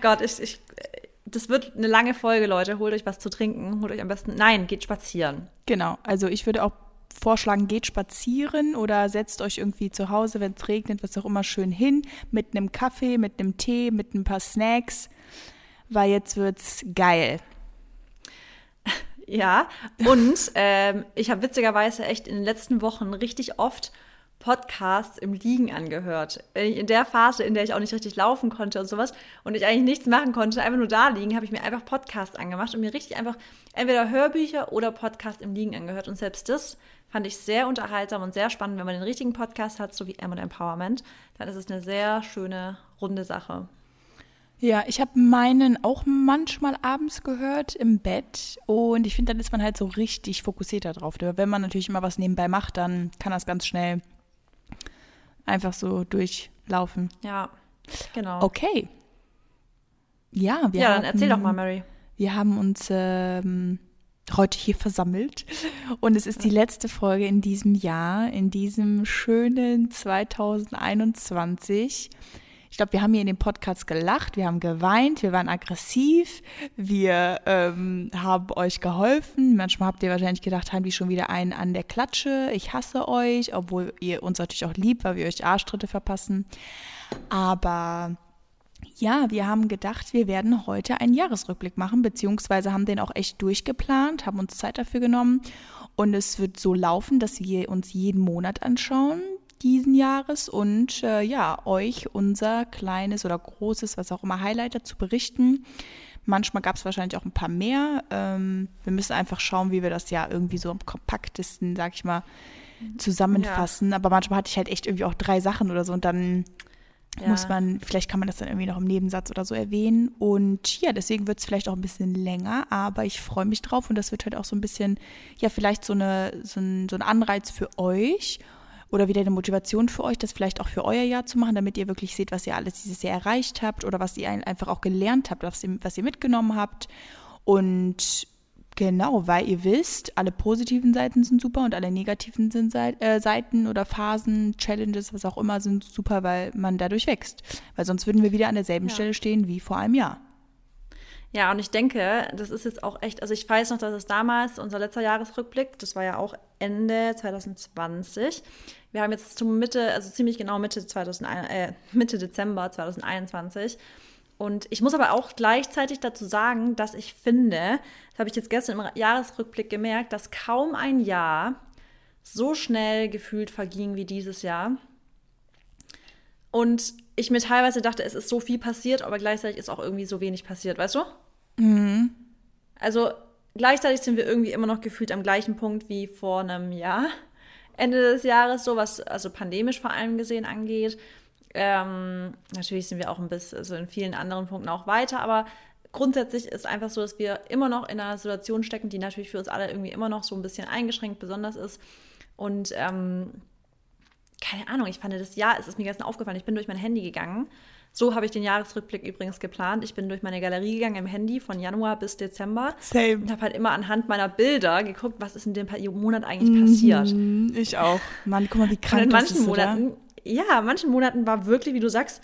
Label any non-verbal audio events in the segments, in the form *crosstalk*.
Gott, ich, ich, das wird eine lange Folge, Leute. Holt euch was zu trinken. Holt euch am besten. Nein, geht spazieren. Genau. Also ich würde auch vorschlagen, geht spazieren oder setzt euch irgendwie zu Hause, wenn es regnet, was auch immer, schön hin mit einem Kaffee, mit einem Tee, mit ein paar Snacks, weil jetzt wird's geil. *laughs* Ja, und ähm, ich habe witzigerweise echt in den letzten Wochen richtig oft Podcasts im Liegen angehört. In der Phase, in der ich auch nicht richtig laufen konnte und sowas und ich eigentlich nichts machen konnte, einfach nur da liegen, habe ich mir einfach Podcasts angemacht und mir richtig einfach entweder Hörbücher oder Podcasts im Liegen angehört. Und selbst das fand ich sehr unterhaltsam und sehr spannend. Wenn man den richtigen Podcast hat, so wie M Empowerment, dann ist es eine sehr schöne, runde Sache. Ja, ich habe meinen auch manchmal abends gehört im Bett und ich finde, dann ist man halt so richtig fokussiert darauf. Wenn man natürlich immer was nebenbei macht, dann kann das ganz schnell einfach so durchlaufen. Ja, genau. Okay. Ja, wir ja, haben, dann erzähl doch mal, Mary. Wir haben uns ähm, heute hier versammelt und es ist die letzte Folge in diesem Jahr, in diesem schönen 2021. Ich glaube, wir haben hier in dem Podcast gelacht, wir haben geweint, wir waren aggressiv, wir ähm, haben euch geholfen. Manchmal habt ihr wahrscheinlich gedacht, haben die schon wieder einen an der Klatsche. Ich hasse euch, obwohl ihr uns natürlich auch liebt, weil wir euch Arschtritte verpassen. Aber ja, wir haben gedacht, wir werden heute einen Jahresrückblick machen, beziehungsweise haben den auch echt durchgeplant, haben uns Zeit dafür genommen. Und es wird so laufen, dass wir uns jeden Monat anschauen, diesen Jahres und äh, ja, euch unser kleines oder großes, was auch immer, Highlight dazu berichten. Manchmal gab es wahrscheinlich auch ein paar mehr. Ähm, wir müssen einfach schauen, wie wir das ja irgendwie so am kompaktesten, sag ich mal, zusammenfassen. Ja. Aber manchmal hatte ich halt echt irgendwie auch drei Sachen oder so und dann ja. muss man, vielleicht kann man das dann irgendwie noch im Nebensatz oder so erwähnen. Und ja, deswegen wird es vielleicht auch ein bisschen länger, aber ich freue mich drauf und das wird halt auch so ein bisschen, ja, vielleicht so, eine, so, ein, so ein Anreiz für euch oder wieder eine Motivation für euch, das vielleicht auch für euer Jahr zu machen, damit ihr wirklich seht, was ihr alles dieses Jahr erreicht habt oder was ihr einfach auch gelernt habt, was ihr, was ihr mitgenommen habt. Und genau, weil ihr wisst, alle positiven Seiten sind super und alle negativen sind äh, Seiten oder Phasen, Challenges, was auch immer, sind super, weil man dadurch wächst. Weil sonst würden wir wieder an derselben ja. Stelle stehen wie vor einem Jahr. Ja, und ich denke, das ist jetzt auch echt, also ich weiß noch, dass es damals, unser letzter Jahresrückblick, das war ja auch Ende 2020. Wir haben jetzt zum Mitte, also ziemlich genau Mitte, 2001, äh, *laughs* Mitte Dezember 2021. Und ich muss aber auch gleichzeitig dazu sagen, dass ich finde, das habe ich jetzt gestern im Jahresrückblick gemerkt, dass kaum ein Jahr so schnell gefühlt verging wie dieses Jahr. Und ich mir teilweise dachte, es ist so viel passiert, aber gleichzeitig ist auch irgendwie so wenig passiert, weißt du? Mhm. Also gleichzeitig sind wir irgendwie immer noch gefühlt am gleichen Punkt wie vor einem Jahr. Ende des Jahres, so was also pandemisch vor allem gesehen angeht. Ähm, natürlich sind wir auch ein bisschen, also in vielen anderen Punkten auch weiter, aber grundsätzlich ist einfach so, dass wir immer noch in einer Situation stecken, die natürlich für uns alle irgendwie immer noch so ein bisschen eingeschränkt besonders ist. Und ähm, keine Ahnung, ich fand das Jahr, es ist mir gestern aufgefallen, ich bin durch mein Handy gegangen. So habe ich den Jahresrückblick übrigens geplant. Ich bin durch meine Galerie gegangen im Handy von Januar bis Dezember. Same. Und habe halt immer anhand meiner Bilder geguckt, was ist in dem Monat eigentlich mhm, passiert. Ich auch. Mann, guck mal, wie krank und in manchen ist, Monaten, oder? Ja, in manchen Monaten war wirklich, wie du sagst,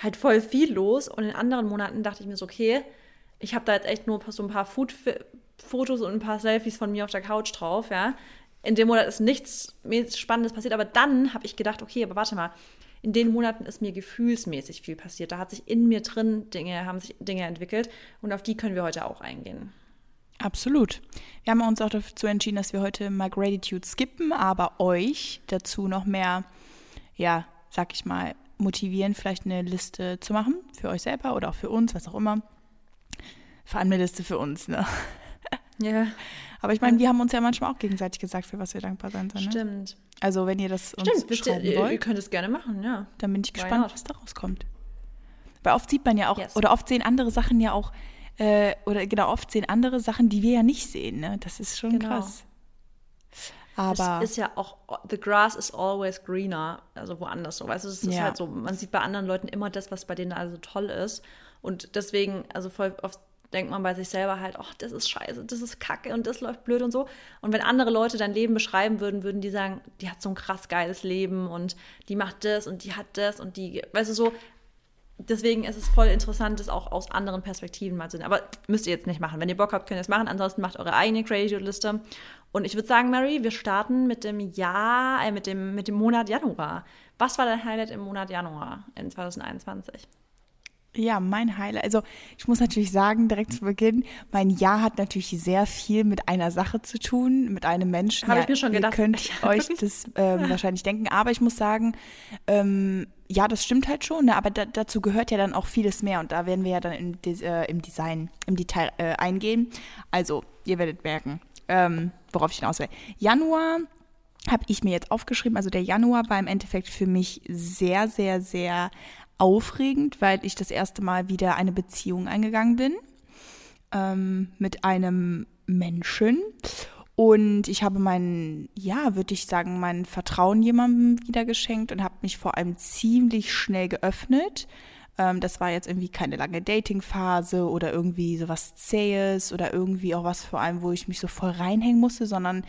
halt voll viel los. Und in anderen Monaten dachte ich mir so, okay, ich habe da jetzt echt nur so ein paar Food Fotos und ein paar Selfies von mir auf der Couch drauf, ja in dem Monat ist nichts Spannendes passiert, aber dann habe ich gedacht, okay, aber warte mal, in den Monaten ist mir gefühlsmäßig viel passiert. Da hat sich in mir drin Dinge, haben sich Dinge entwickelt und auf die können wir heute auch eingehen. Absolut. Wir haben uns auch dazu entschieden, dass wir heute mal Gratitude skippen, aber euch dazu noch mehr, ja, sag ich mal, motivieren, vielleicht eine Liste zu machen für euch selber oder auch für uns, was auch immer. Vor allem eine Liste für uns, ne? Ja. Aber ich meine, wir haben uns ja manchmal auch gegenseitig gesagt, für was wir dankbar sein sollen. Ne? Stimmt. Also wenn ihr das uns Stimmt, schreiben ihr, wollt, ihr könnt es gerne machen, ja. Dann bin ich gespannt, was da rauskommt. Weil oft sieht man ja auch, yes. oder oft sehen andere Sachen ja auch, äh, oder genau, oft sehen andere Sachen, die wir ja nicht sehen. Ne? Das ist schon genau. krass. Aber es ist ja auch, the grass is always greener, also woanders so. Weißt du, es ist ja. halt so, man sieht bei anderen Leuten immer das, was bei denen also toll ist. Und deswegen, also voll oft denkt man bei sich selber halt, ach, das ist scheiße, das ist kacke und das läuft blöd und so. Und wenn andere Leute dein Leben beschreiben würden, würden die sagen, die hat so ein krass geiles Leben und die macht das und die hat das und die, weißt du, so, deswegen ist es voll interessant, das auch aus anderen Perspektiven mal zu sehen. Aber müsst ihr jetzt nicht machen. Wenn ihr Bock habt, könnt ihr es machen. Ansonsten macht eure eigene Crazy-Liste. Und ich würde sagen, Mary, wir starten mit dem Jahr, äh, mit dem, mit dem Monat Januar. Was war dein Highlight im Monat Januar in 2021? Ja, mein Highlight. Also ich muss natürlich sagen, direkt zu Beginn, mein Jahr hat natürlich sehr viel mit einer Sache zu tun, mit einem Menschen. Habe ja, ich mir schon gedacht. Ihr könnt *laughs* euch das ähm, wahrscheinlich denken. Aber ich muss sagen, ähm, ja, das stimmt halt schon, ne? aber da, dazu gehört ja dann auch vieles mehr und da werden wir ja dann im, äh, im Design, im Detail äh, eingehen. Also, ihr werdet merken, ähm, worauf ich hinaus will. Januar habe ich mir jetzt aufgeschrieben. Also der Januar war im Endeffekt für mich sehr, sehr, sehr aufregend, weil ich das erste Mal wieder eine Beziehung eingegangen bin ähm, mit einem Menschen. Und ich habe mein, ja, würde ich sagen, mein Vertrauen jemandem wieder geschenkt und habe mich vor allem ziemlich schnell geöffnet. Ähm, das war jetzt irgendwie keine lange Dating-Phase oder irgendwie sowas Zähes oder irgendwie auch was vor allem, wo ich mich so voll reinhängen musste, sondern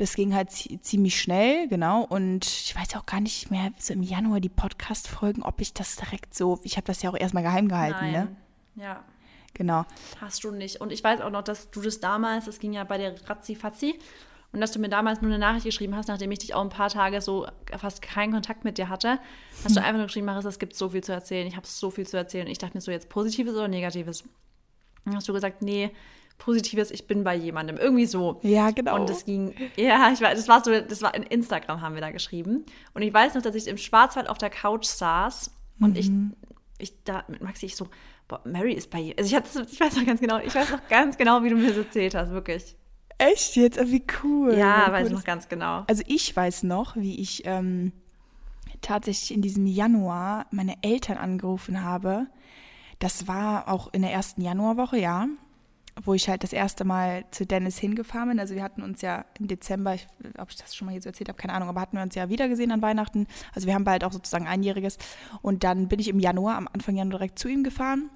das ging halt ziemlich schnell, genau. Und ich weiß auch gar nicht mehr, so im Januar die Podcast-Folgen, ob ich das direkt so, ich habe das ja auch erstmal geheim gehalten, Nein. ne? Ja. Genau. Hast du nicht. Und ich weiß auch noch, dass du das damals, das ging ja bei dir ratzi-fatzi, und dass du mir damals nur eine Nachricht geschrieben hast, nachdem ich dich auch ein paar Tage so fast keinen Kontakt mit dir hatte, hast du hm. einfach nur geschrieben, Marissa, es gibt so viel zu erzählen, ich habe so viel zu erzählen. Und ich dachte mir so, jetzt Positives oder Negatives? Dann hast du gesagt, nee, Positives, ich bin bei jemandem. Irgendwie so. Ja, genau. Und das ging, ja, ich weiß, das war so, das war in Instagram haben wir da geschrieben. Und ich weiß noch, dass ich im Schwarzwald auf der Couch saß und mhm. ich, ich da mit Maxi, ich so, boah, Mary ist bei, also ich hatte, ich weiß noch ganz genau, ich weiß noch ganz genau, wie du mir das erzählt hast, wirklich. Echt jetzt? Oh, wie cool. Ja, wie weiß cool. noch ganz genau. Also ich weiß noch, wie ich ähm, tatsächlich in diesem Januar meine Eltern angerufen habe. Das war auch in der ersten Januarwoche, ja wo ich halt das erste Mal zu Dennis hingefahren bin. Also wir hatten uns ja im Dezember, ich, ob ich das schon mal hier so erzählt habe, keine Ahnung, aber hatten wir uns ja wieder gesehen an Weihnachten. Also wir haben bald auch sozusagen einjähriges. Und dann bin ich im Januar, am Anfang Januar direkt zu ihm gefahren,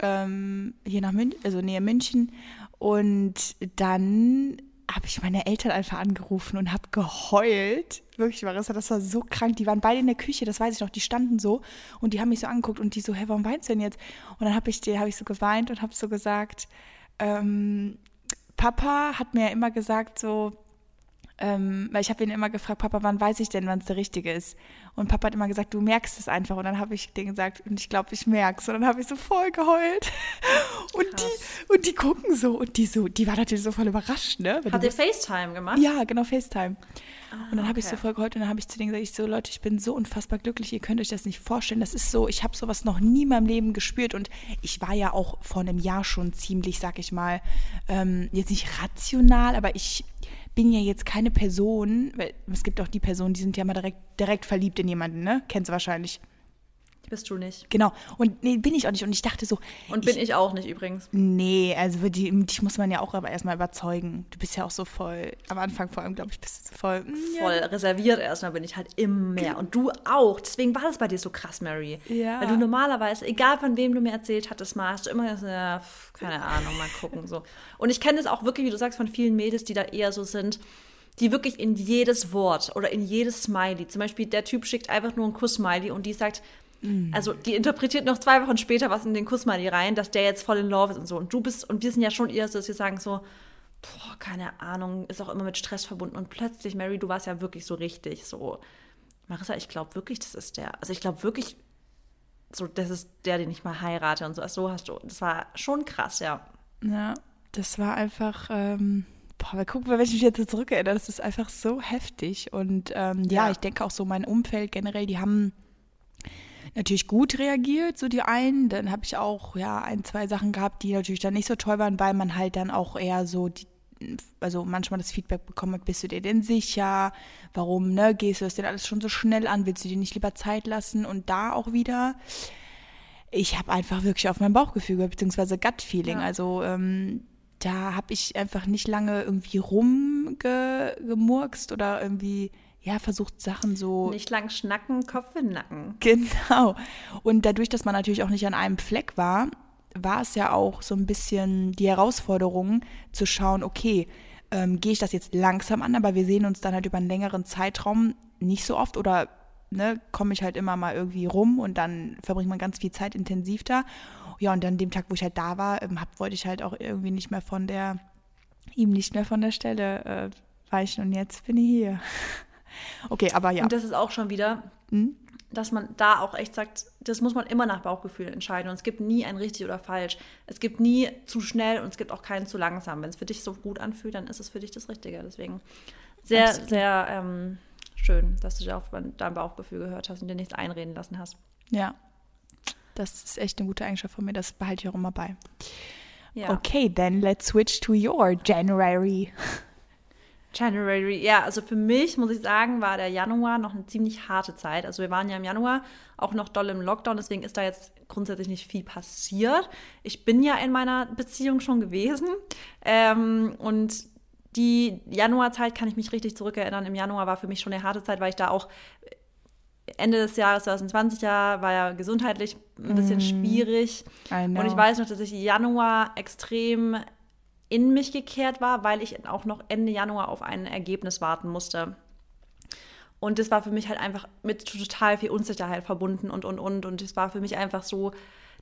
ähm, hier nach München, also nähe München. Und dann habe ich meine Eltern einfach angerufen und habe geheult. Wirklich, Marissa, das war so krank. Die waren beide in der Küche, das weiß ich noch. Die standen so und die haben mich so angeguckt und die so, hey, warum weinst du denn jetzt? Und dann habe ich, hab ich so geweint und habe so gesagt, ähm, Papa hat mir ja immer gesagt, so, ähm, weil ich habe ihn immer gefragt, Papa, wann weiß ich denn, wann es der Richtige ist? Und Papa hat immer gesagt, du merkst es einfach. Und dann habe ich denen gesagt, und ich glaube, ich merke es. Und dann habe ich so voll geheult. *laughs* Und die, und die gucken so. Und die so, die war natürlich so voll überrascht, ne? Hat ihr FaceTime gemacht? Ja, genau, FaceTime. Ah, und dann habe okay. ich so voll geheult und dann habe ich zu denen gesagt, ich so, Leute, ich bin so unfassbar glücklich, ihr könnt euch das nicht vorstellen. Das ist so, ich habe sowas noch nie in meinem Leben gespürt. Und ich war ja auch vor einem Jahr schon ziemlich, sag ich mal, ähm, jetzt nicht rational, aber ich bin ja jetzt keine Person, weil es gibt auch die Personen, die sind ja mal direkt, direkt verliebt in jemanden, ne? Kennst du wahrscheinlich. Bist du nicht. Genau. Und nee, bin ich auch nicht. Und ich dachte so. Und bin ich, ich auch nicht übrigens. Nee, also die, dich muss man ja auch aber erstmal überzeugen. Du bist ja auch so voll, am Anfang vor allem, glaube ich, bist du so voll. Mm, voll ja. reserviert erstmal bin ich halt immer mehr. Und du auch. Deswegen war das bei dir so krass, Mary. Ja. Weil du normalerweise, egal von wem du mir erzählt hattest, mal hast du immer gesagt, ja, keine Ahnung, mal gucken. so. Und ich kenne das auch wirklich, wie du sagst, von vielen Mädels, die da eher so sind die wirklich in jedes Wort oder in jedes Smiley, zum Beispiel der Typ schickt einfach nur ein Kuss-Smiley und die sagt, Mhm. Also die interpretiert noch zwei Wochen später was in den Kussmali rein, dass der jetzt voll in Love ist und so. Und du bist, und wir sind ja schon so, dass wir sagen so, boah, keine Ahnung, ist auch immer mit Stress verbunden. Und plötzlich, Mary, du warst ja wirklich so richtig so. Marissa, ich glaube wirklich, das ist der. Also ich glaube wirklich, so, das ist der, den ich mal heirate und so. So hast du. Das war schon krass, ja. Ja, das war einfach. Ähm Boah, mal, wenn ich mich jetzt zurückerinnere, das ist einfach so heftig. Und ähm, ja. ja, ich denke auch so, mein Umfeld generell, die haben natürlich gut reagiert, so die einen. Dann habe ich auch ja ein, zwei Sachen gehabt, die natürlich dann nicht so toll waren, weil man halt dann auch eher so die, also manchmal das Feedback bekommen hat, bist du dir denn sicher? Warum, ne, gehst du das denn alles schon so schnell an? Willst du dir nicht lieber Zeit lassen? Und da auch wieder, ich habe einfach wirklich auf mein Bauchgefühl gehört, beziehungsweise Gut-Feeling. Ja. Also ähm, da habe ich einfach nicht lange irgendwie rumgemurkst oder irgendwie ja, versucht Sachen so. Nicht lang schnacken, Kopf in den Nacken. Genau. Und dadurch, dass man natürlich auch nicht an einem Fleck war, war es ja auch so ein bisschen die Herausforderung zu schauen, okay, ähm, gehe ich das jetzt langsam an, aber wir sehen uns dann halt über einen längeren Zeitraum nicht so oft oder ne, komme ich halt immer mal irgendwie rum und dann verbringt man ganz viel Zeit intensiv da. Ja, und dann dem Tag, wo ich halt da war, ähm, hab, wollte ich halt auch irgendwie nicht mehr von der, ihm nicht mehr von der Stelle äh, weichen und jetzt bin ich hier. *laughs* okay, aber ja. Und das ist auch schon wieder, hm? dass man da auch echt sagt, das muss man immer nach Bauchgefühl entscheiden. Und es gibt nie ein richtig oder falsch. Es gibt nie zu schnell und es gibt auch keinen zu langsam. Wenn es für dich so gut anfühlt, dann ist es für dich das Richtige. Deswegen sehr, Absolut. sehr ähm, schön, dass du da auf dein Bauchgefühl gehört hast und dir nichts einreden lassen hast. Ja, das ist echt eine gute Eigenschaft von mir. Das behalte ich auch immer bei. Ja. Okay, then let's switch to your January. *laughs* January, ja, also für mich muss ich sagen, war der Januar noch eine ziemlich harte Zeit. Also wir waren ja im Januar auch noch doll im Lockdown, deswegen ist da jetzt grundsätzlich nicht viel passiert. Ich bin ja in meiner Beziehung schon gewesen ähm, und die Januarzeit kann ich mich richtig zurückerinnern. Im Januar war für mich schon eine harte Zeit, weil ich da auch Ende des Jahres 2020 ja, war ja gesundheitlich ein bisschen mm, schwierig. Und ich weiß noch, dass ich Januar extrem in mich gekehrt war, weil ich auch noch Ende Januar auf ein Ergebnis warten musste. Und das war für mich halt einfach mit total viel Unsicherheit verbunden und, und, und. Und es war für mich einfach so,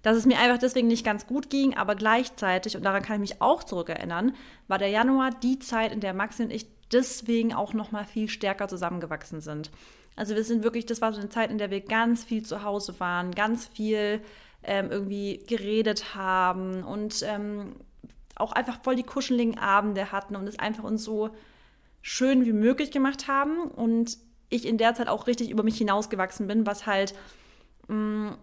dass es mir einfach deswegen nicht ganz gut ging, aber gleichzeitig, und daran kann ich mich auch zurückerinnern, war der Januar die Zeit, in der Maxi und ich deswegen auch noch mal viel stärker zusammengewachsen sind. Also wir sind wirklich, das war so eine Zeit, in der wir ganz viel zu Hause waren, ganz viel ähm, irgendwie geredet haben und ähm, auch einfach voll die kuscheligen Abende hatten und es einfach uns so schön wie möglich gemacht haben und ich in der Zeit auch richtig über mich hinausgewachsen bin, was halt mh, mm,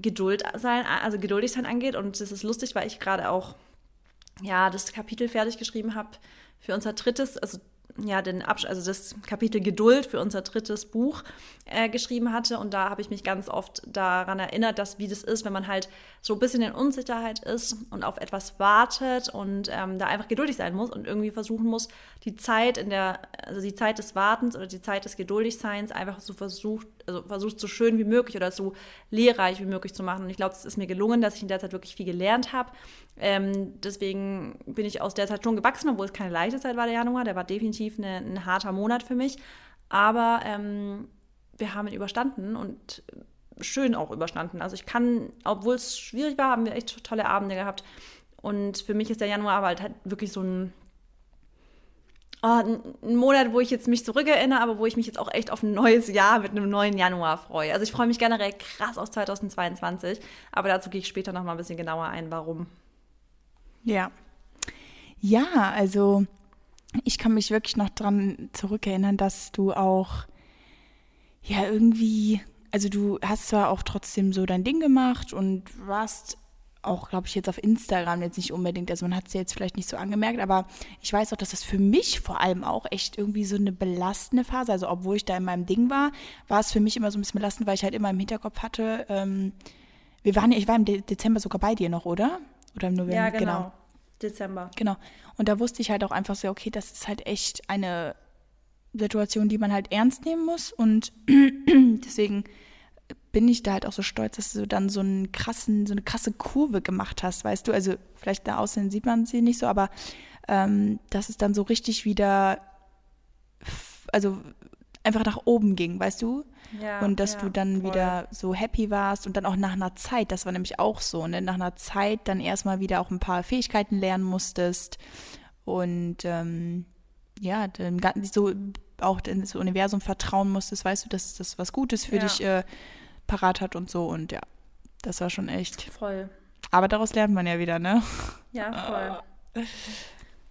Geduld sein, also geduldig sein angeht. Und das ist lustig, weil ich gerade auch ja das Kapitel fertig geschrieben habe für unser drittes, also ja, den Absch also das Kapitel Geduld für unser drittes Buch äh, geschrieben hatte. Und da habe ich mich ganz oft daran erinnert, dass wie das ist, wenn man halt so ein bisschen in Unsicherheit ist und auf etwas wartet und ähm, da einfach geduldig sein muss und irgendwie versuchen muss, die Zeit in der, also die Zeit des Wartens oder die Zeit des Geduldigseins einfach so versucht, also versucht so schön wie möglich oder so lehrreich wie möglich zu machen. Und ich glaube, es ist mir gelungen, dass ich in der Zeit wirklich viel gelernt habe. Ähm, deswegen bin ich aus der Zeit schon gewachsen, obwohl es keine leichte Zeit war, der Januar. Der war definitiv eine, ein harter Monat für mich. Aber ähm, wir haben ihn überstanden und schön auch überstanden. Also ich kann, obwohl es schwierig war, haben wir echt tolle Abende gehabt. Und für mich ist der Januar aber halt wirklich so ein oh, ein Monat, wo ich jetzt mich zurückerinnere, aber wo ich mich jetzt auch echt auf ein neues Jahr mit einem neuen Januar freue. Also ich freue mich generell krass aus 2022, aber dazu gehe ich später noch mal ein bisschen genauer ein, warum. Ja. Ja, also ich kann mich wirklich noch dran zurückerinnern, dass du auch ja irgendwie, also du hast zwar auch trotzdem so dein Ding gemacht und warst auch, glaube ich, jetzt auf Instagram jetzt nicht unbedingt, also man hat es ja jetzt vielleicht nicht so angemerkt, aber ich weiß auch, dass das für mich vor allem auch echt irgendwie so eine belastende Phase, also obwohl ich da in meinem Ding war, war es für mich immer so ein bisschen belastend, weil ich halt immer im Hinterkopf hatte, ähm, wir waren ja, ich war im De Dezember sogar bei dir noch, oder? Oder im November? Ja, genau. genau. Dezember. Genau. Und da wusste ich halt auch einfach so, okay, das ist halt echt eine Situation, die man halt ernst nehmen muss und *clears throat* deswegen bin ich da halt auch so stolz, dass du dann so einen krassen, so eine krasse Kurve gemacht hast, weißt du? Also vielleicht da außen sieht man sie nicht so, aber ähm, dass es dann so richtig wieder, also einfach nach oben ging, weißt du? Ja, und dass ja, du dann voll. wieder so happy warst und dann auch nach einer Zeit, das war nämlich auch so, ne? Nach einer Zeit dann erstmal wieder auch ein paar Fähigkeiten lernen musstest und ähm, ja, dann so auch ins Universum vertrauen musstest, weißt du, dass das was Gutes für ja. dich äh, parat hat und so. Und ja, das war schon echt. Voll. Aber daraus lernt man ja wieder, ne? Ja, *laughs* voll.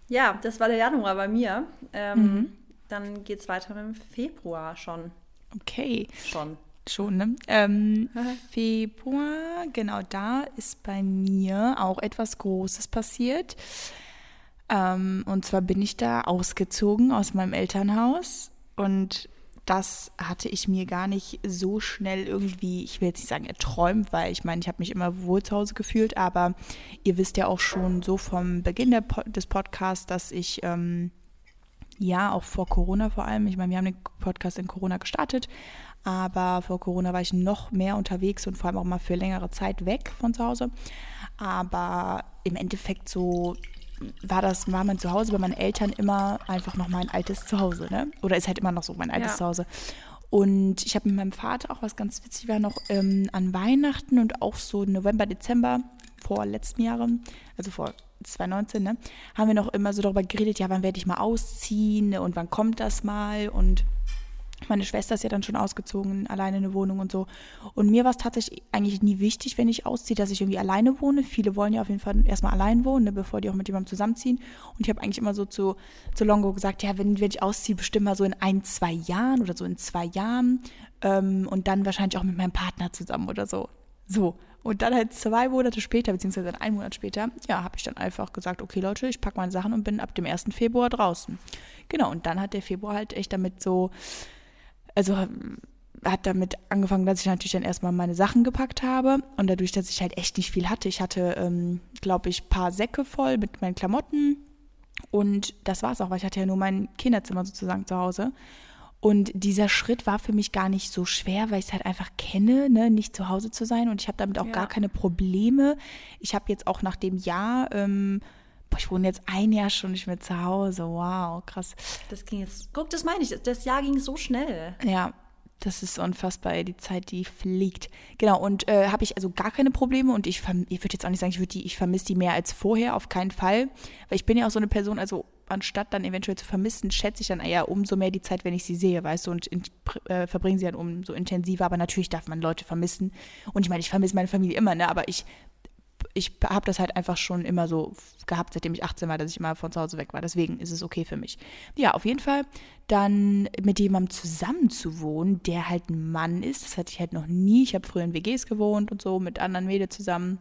ja, das war der Januar bei mir. Ähm, mhm. Dann geht es weiter mit dem Februar schon. Okay. Schon. Schon, ne? Ähm, *laughs* Februar, genau da ist bei mir auch etwas Großes passiert. Ähm, und zwar bin ich da ausgezogen aus meinem Elternhaus und das hatte ich mir gar nicht so schnell irgendwie, ich will jetzt nicht sagen erträumt, weil ich meine, ich habe mich immer wohl zu Hause gefühlt, aber ihr wisst ja auch schon so vom Beginn Po des Podcasts, dass ich ähm, ja auch vor Corona vor allem, ich meine, wir haben den Podcast in Corona gestartet, aber vor Corona war ich noch mehr unterwegs und vor allem auch mal für längere Zeit weg von zu Hause. Aber im Endeffekt so war das, war mein Zuhause bei meinen Eltern immer einfach noch mein altes Zuhause, ne? Oder ist halt immer noch so mein altes ja. Zuhause. Und ich habe mit meinem Vater auch was ganz witzig war noch ähm, an Weihnachten und auch so November, Dezember vor letzten Jahren, also vor 2019, ne, haben wir noch immer so darüber geredet, ja, wann werde ich mal ausziehen und wann kommt das mal und meine Schwester ist ja dann schon ausgezogen, alleine in eine Wohnung und so. Und mir war es tatsächlich eigentlich nie wichtig, wenn ich ausziehe, dass ich irgendwie alleine wohne. Viele wollen ja auf jeden Fall erstmal allein wohnen, ne, bevor die auch mit jemandem zusammenziehen. Und ich habe eigentlich immer so zu, zu Longo gesagt, ja, wenn, wenn ich ausziehe, bestimmt mal so in ein, zwei Jahren oder so in zwei Jahren. Ähm, und dann wahrscheinlich auch mit meinem Partner zusammen oder so. So. Und dann halt zwei Monate später, beziehungsweise einen Monat später, ja, habe ich dann einfach gesagt, okay Leute, ich packe meine Sachen und bin ab dem 1. Februar draußen. Genau, und dann hat der Februar halt echt damit so also hat damit angefangen, dass ich natürlich dann erstmal meine Sachen gepackt habe und dadurch, dass ich halt echt nicht viel hatte. Ich hatte, ähm, glaube ich, ein paar Säcke voll mit meinen Klamotten und das war es auch, weil ich hatte ja nur mein Kinderzimmer sozusagen zu Hause. Und dieser Schritt war für mich gar nicht so schwer, weil ich es halt einfach kenne, ne, nicht zu Hause zu sein. Und ich habe damit auch ja. gar keine Probleme. Ich habe jetzt auch nach dem Jahr ähm, boah, ich wohne jetzt ein Jahr schon nicht mehr zu Hause. Wow, krass. Das ging jetzt, guck, das meine ich, das Jahr ging so schnell. Ja, das ist unfassbar, die Zeit, die fliegt. Genau, und äh, habe ich also gar keine Probleme und ich, ich würde jetzt auch nicht sagen, ich, die, ich vermisse die mehr als vorher, auf keinen Fall. Weil ich bin ja auch so eine Person, also anstatt dann eventuell zu vermissen, schätze ich dann eher umso mehr die Zeit, wenn ich sie sehe, weißt du, und in, äh, verbringe sie dann umso intensiver. Aber natürlich darf man Leute vermissen. Und ich meine, ich vermisse meine Familie immer, ne? Aber ich ich habe das halt einfach schon immer so gehabt, seitdem ich 18 war, dass ich immer von zu Hause weg war. Deswegen ist es okay für mich. Ja, auf jeden Fall dann mit jemandem zusammen zu wohnen, der halt ein Mann ist. Das hatte ich halt noch nie. Ich habe früher in WGs gewohnt und so mit anderen Mädels zusammen.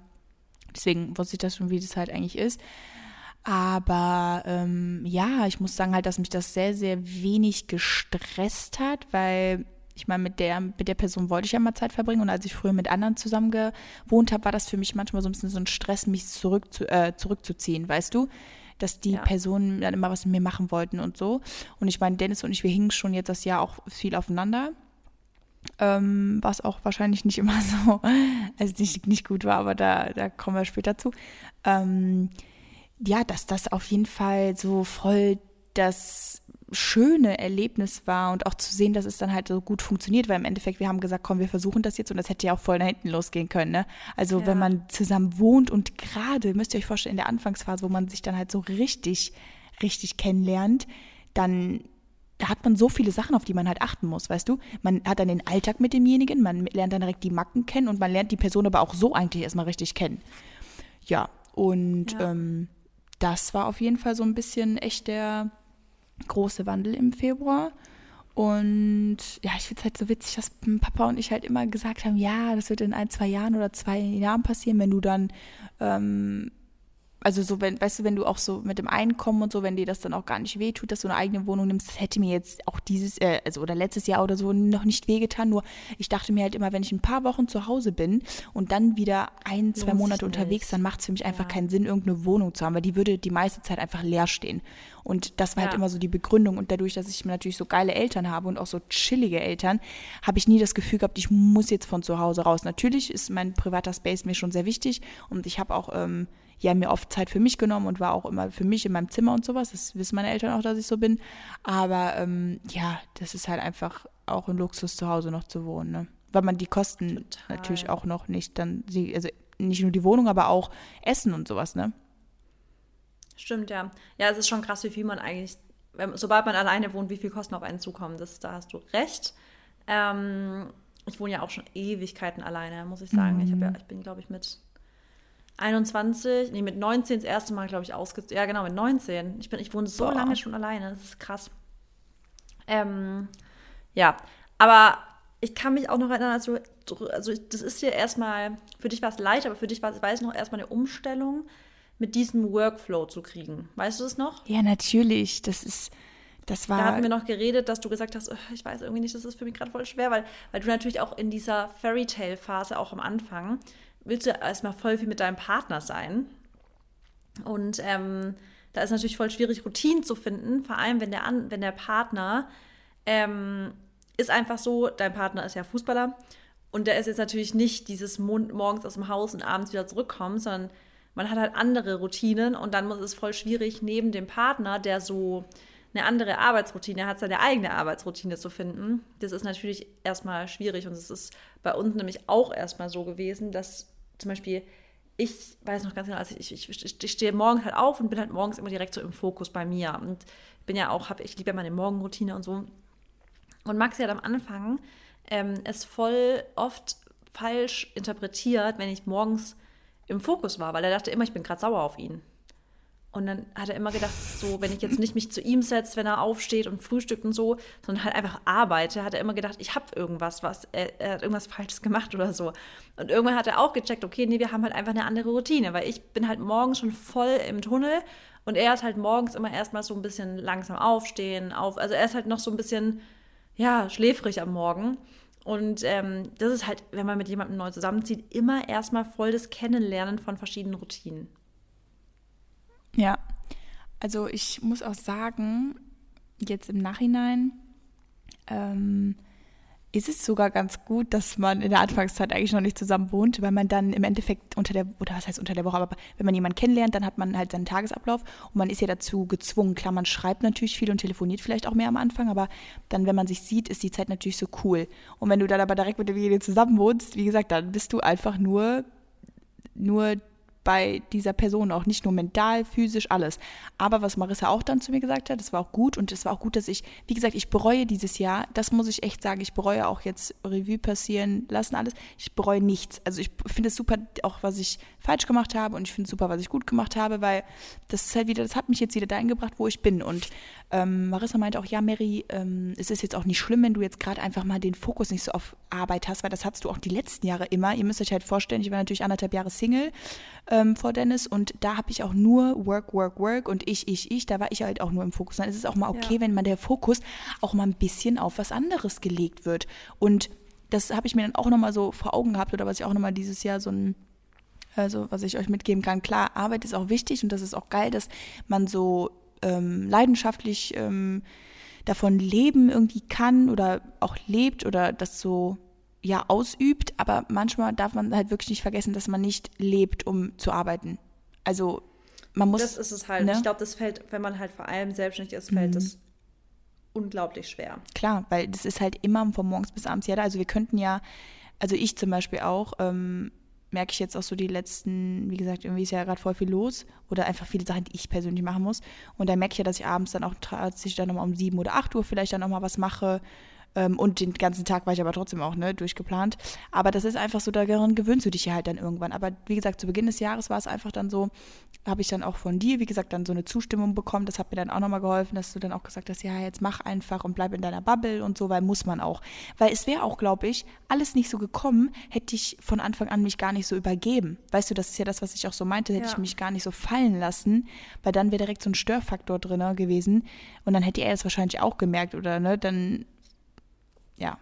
Deswegen wusste ich das schon, wie das halt eigentlich ist. Aber ähm, ja, ich muss sagen halt, dass mich das sehr, sehr wenig gestresst hat, weil ich meine, mit der, mit der Person wollte ich ja mal Zeit verbringen und als ich früher mit anderen zusammen gewohnt habe, war das für mich manchmal so ein bisschen so ein Stress, mich zurück zu, äh, zurückzuziehen, weißt du? Dass die ja. Personen dann immer was mit mir machen wollten und so. Und ich meine, Dennis und ich, wir hingen schon jetzt das Jahr auch viel aufeinander. Ähm, was auch wahrscheinlich nicht immer *laughs* so, also nicht, nicht gut war, aber da, da kommen wir später zu. Ähm, ja, dass das auf jeden Fall so voll das schöne Erlebnis war und auch zu sehen, dass es dann halt so gut funktioniert, weil im Endeffekt wir haben gesagt, komm, wir versuchen das jetzt und das hätte ja auch voll nach hinten losgehen können. Ne? Also ja. wenn man zusammen wohnt und gerade, müsst ihr euch vorstellen, in der Anfangsphase, wo man sich dann halt so richtig, richtig kennenlernt, dann da hat man so viele Sachen, auf die man halt achten muss, weißt du? Man hat dann den Alltag mit demjenigen, man lernt dann direkt die Macken kennen und man lernt die Person aber auch so eigentlich erstmal richtig kennen. Ja, und ja. Ähm, das war auf jeden Fall so ein bisschen echt der, große Wandel im Februar. Und ja, ich finde es halt so witzig, dass Papa und ich halt immer gesagt haben, ja, das wird in ein, zwei Jahren oder zwei Jahren passieren, wenn du dann ähm, also so, wenn, weißt du, wenn du auch so mit dem Einkommen und so, wenn dir das dann auch gar nicht wehtut, dass du eine eigene Wohnung nimmst, das hätte mir jetzt auch dieses, äh, also oder letztes Jahr oder so noch nicht wehgetan. Nur ich dachte mir halt immer, wenn ich ein paar Wochen zu Hause bin und dann wieder ein, zwei Lohnt Monate unterwegs, dann macht es für mich ja. einfach keinen Sinn, irgendeine Wohnung zu haben, weil die würde die meiste Zeit einfach leer stehen. Und das war halt ja. halt immer so die Begründung. Und dadurch, dass ich natürlich so geile Eltern habe und auch so chillige Eltern, habe ich nie das Gefühl gehabt, ich muss jetzt von zu Hause raus. Natürlich ist mein privater Space mir schon sehr wichtig und ich habe auch ähm, ja mir oft Zeit für mich genommen und war auch immer für mich in meinem Zimmer und sowas. Das wissen meine Eltern auch, dass ich so bin. Aber ähm, ja, das ist halt einfach auch ein Luxus zu Hause noch zu wohnen, ne? Weil man die Kosten Total. natürlich auch noch nicht dann, also nicht nur die Wohnung, aber auch Essen und sowas, ne? Stimmt, ja. Ja, es ist schon krass, wie viel man eigentlich, sobald man alleine wohnt, wie viel Kosten auf einen zukommen. Das, da hast du recht. Ähm, ich wohne ja auch schon Ewigkeiten alleine, muss ich sagen. Mhm. Ich, ja, ich bin, glaube ich, mit 21, nee, mit 19 das erste Mal, glaube ich, ausgezogen. Ja, genau, mit 19. Ich, bin, ich wohne so Boah. lange schon alleine. Das ist krass. Ähm, ja, aber ich kann mich auch noch erinnern, also, also das ist dir erstmal, für dich war es leicht, aber für dich war es, weiß noch, erstmal eine Umstellung, mit diesem Workflow zu kriegen. Weißt du das noch? Ja, natürlich. Das ist, das war. Da hatten wir noch geredet, dass du gesagt hast, oh, ich weiß irgendwie nicht, das ist für mich gerade voll schwer, weil, weil du natürlich auch in dieser Fairy Tale Phase auch am Anfang willst du erstmal voll viel mit deinem Partner sein. Und ähm, da ist natürlich voll schwierig, Routinen zu finden, vor allem wenn der, An wenn der Partner ähm, ist einfach so, dein Partner ist ja Fußballer und der ist jetzt natürlich nicht dieses morgens aus dem Haus und abends wieder zurückkommen, sondern man hat halt andere Routinen und dann ist es voll schwierig, neben dem Partner, der so eine andere Arbeitsroutine hat, seine eigene Arbeitsroutine zu finden, das ist natürlich erstmal schwierig. Und es ist bei uns nämlich auch erstmal so gewesen, dass zum Beispiel ich weiß noch ganz genau, also ich, ich, ich, stehe morgens halt auf und bin halt morgens immer direkt so im Fokus bei mir. Und bin ja auch, hab, ich liebe ja meine Morgenroutine und so. Und Maxi hat am Anfang ähm, es voll oft falsch interpretiert, wenn ich morgens im Fokus war, weil er dachte immer, ich bin gerade sauer auf ihn. Und dann hat er immer gedacht, so, wenn ich jetzt nicht mich zu ihm setze, wenn er aufsteht und frühstückt und so, sondern halt einfach arbeite, hat er immer gedacht, ich habe irgendwas, was, er, er, hat irgendwas Falsches gemacht oder so. Und irgendwann hat er auch gecheckt, okay, nee, wir haben halt einfach eine andere Routine, weil ich bin halt morgens schon voll im Tunnel und er ist halt morgens immer erstmal so ein bisschen langsam aufstehen, auf, also er ist halt noch so ein bisschen, ja, schläfrig am Morgen. Und ähm, das ist halt, wenn man mit jemandem neu zusammenzieht, immer erstmal voll das Kennenlernen von verschiedenen Routinen. Ja, also ich muss auch sagen, jetzt im Nachhinein ähm, ist es sogar ganz gut, dass man in der Anfangszeit eigentlich noch nicht zusammen wohnt, weil man dann im Endeffekt unter der, oder was heißt unter der Woche, aber wenn man jemanden kennenlernt, dann hat man halt seinen Tagesablauf und man ist ja dazu gezwungen. Klar, man schreibt natürlich viel und telefoniert vielleicht auch mehr am Anfang, aber dann, wenn man sich sieht, ist die Zeit natürlich so cool. Und wenn du dann aber direkt mit der Familie zusammen wohnst, wie gesagt, dann bist du einfach nur, nur bei dieser Person auch, nicht nur mental, physisch, alles. Aber was Marissa auch dann zu mir gesagt hat, das war auch gut und es war auch gut, dass ich, wie gesagt, ich bereue dieses Jahr, das muss ich echt sagen, ich bereue auch jetzt Revue passieren lassen, alles. Ich bereue nichts. Also ich finde es super, auch was ich falsch gemacht habe und ich finde es super, was ich gut gemacht habe, weil das ist halt wieder, das hat mich jetzt wieder dahin gebracht, wo ich bin. Und ähm, Marissa meinte auch, ja, Mary, ähm, es ist jetzt auch nicht schlimm, wenn du jetzt gerade einfach mal den Fokus nicht so auf Arbeit hast, weil das hattest du auch die letzten Jahre immer. Ihr müsst euch halt vorstellen, ich war natürlich anderthalb Jahre Single ähm, vor Dennis und da habe ich auch nur Work, Work, Work und ich, ich, ich, da war ich halt auch nur im Fokus. Dann ist es auch mal okay, ja. wenn man der Fokus auch mal ein bisschen auf was anderes gelegt wird. Und das habe ich mir dann auch nochmal so vor Augen gehabt oder was ich auch nochmal dieses Jahr so ein also was ich euch mitgeben kann, klar, Arbeit ist auch wichtig und das ist auch geil, dass man so ähm, leidenschaftlich ähm, davon leben irgendwie kann oder auch lebt oder das so ja ausübt, aber manchmal darf man halt wirklich nicht vergessen, dass man nicht lebt, um zu arbeiten. Also man muss. Das ist es halt. Ne? Ich glaube, das fällt, wenn man halt vor allem selbstständig ist, fällt mhm. das unglaublich schwer. Klar, weil das ist halt immer von morgens bis abends ja da. Also wir könnten ja, also ich zum Beispiel auch, ähm, merke ich jetzt auch so die letzten, wie gesagt, irgendwie ist ja gerade voll viel los oder einfach viele Sachen, die ich persönlich machen muss. Und da merke ich ja, dass ich abends dann auch tatsächlich dann nochmal um sieben oder acht Uhr vielleicht dann nochmal was mache und den ganzen Tag war ich aber trotzdem auch ne, durchgeplant. Aber das ist einfach so, daran gewöhnst du dich ja halt dann irgendwann. Aber wie gesagt, zu Beginn des Jahres war es einfach dann so, habe ich dann auch von dir, wie gesagt, dann so eine Zustimmung bekommen. Das hat mir dann auch nochmal geholfen, dass du dann auch gesagt hast, ja, jetzt mach einfach und bleib in deiner Bubble und so, weil muss man auch. Weil es wäre auch, glaube ich, alles nicht so gekommen, hätte ich von Anfang an mich gar nicht so übergeben. Weißt du, das ist ja das, was ich auch so meinte, hätte ja. ich mich gar nicht so fallen lassen, weil dann wäre direkt so ein Störfaktor drin gewesen. Und dann hätte er es wahrscheinlich auch gemerkt oder ne, dann ja.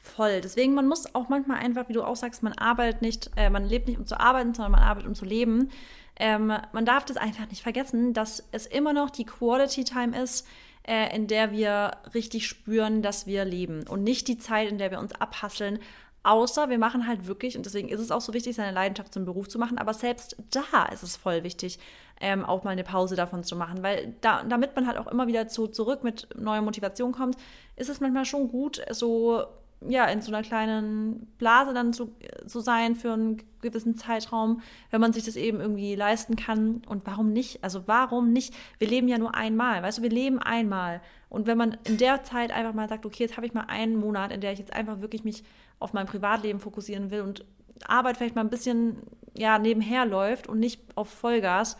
Voll. Deswegen, man muss auch manchmal einfach, wie du auch sagst, man arbeitet nicht, äh, man lebt nicht um zu arbeiten, sondern man arbeitet um zu leben. Ähm, man darf das einfach nicht vergessen, dass es immer noch die Quality Time ist, äh, in der wir richtig spüren, dass wir leben und nicht die Zeit, in der wir uns abhasseln, Außer wir machen halt wirklich, und deswegen ist es auch so wichtig, seine Leidenschaft zum Beruf zu machen, aber selbst da ist es voll wichtig, ähm, auch mal eine Pause davon zu machen, weil da, damit man halt auch immer wieder zu, zurück mit neuer Motivation kommt, ist es manchmal schon gut, so ja, in so einer kleinen Blase dann zu, zu sein für einen gewissen Zeitraum, wenn man sich das eben irgendwie leisten kann. Und warum nicht? Also warum nicht? Wir leben ja nur einmal, weißt du, wir leben einmal. Und wenn man in der Zeit einfach mal sagt, okay, jetzt habe ich mal einen Monat, in der ich jetzt einfach wirklich mich auf mein Privatleben fokussieren will und Arbeit vielleicht mal ein bisschen ja, nebenher läuft und nicht auf Vollgas,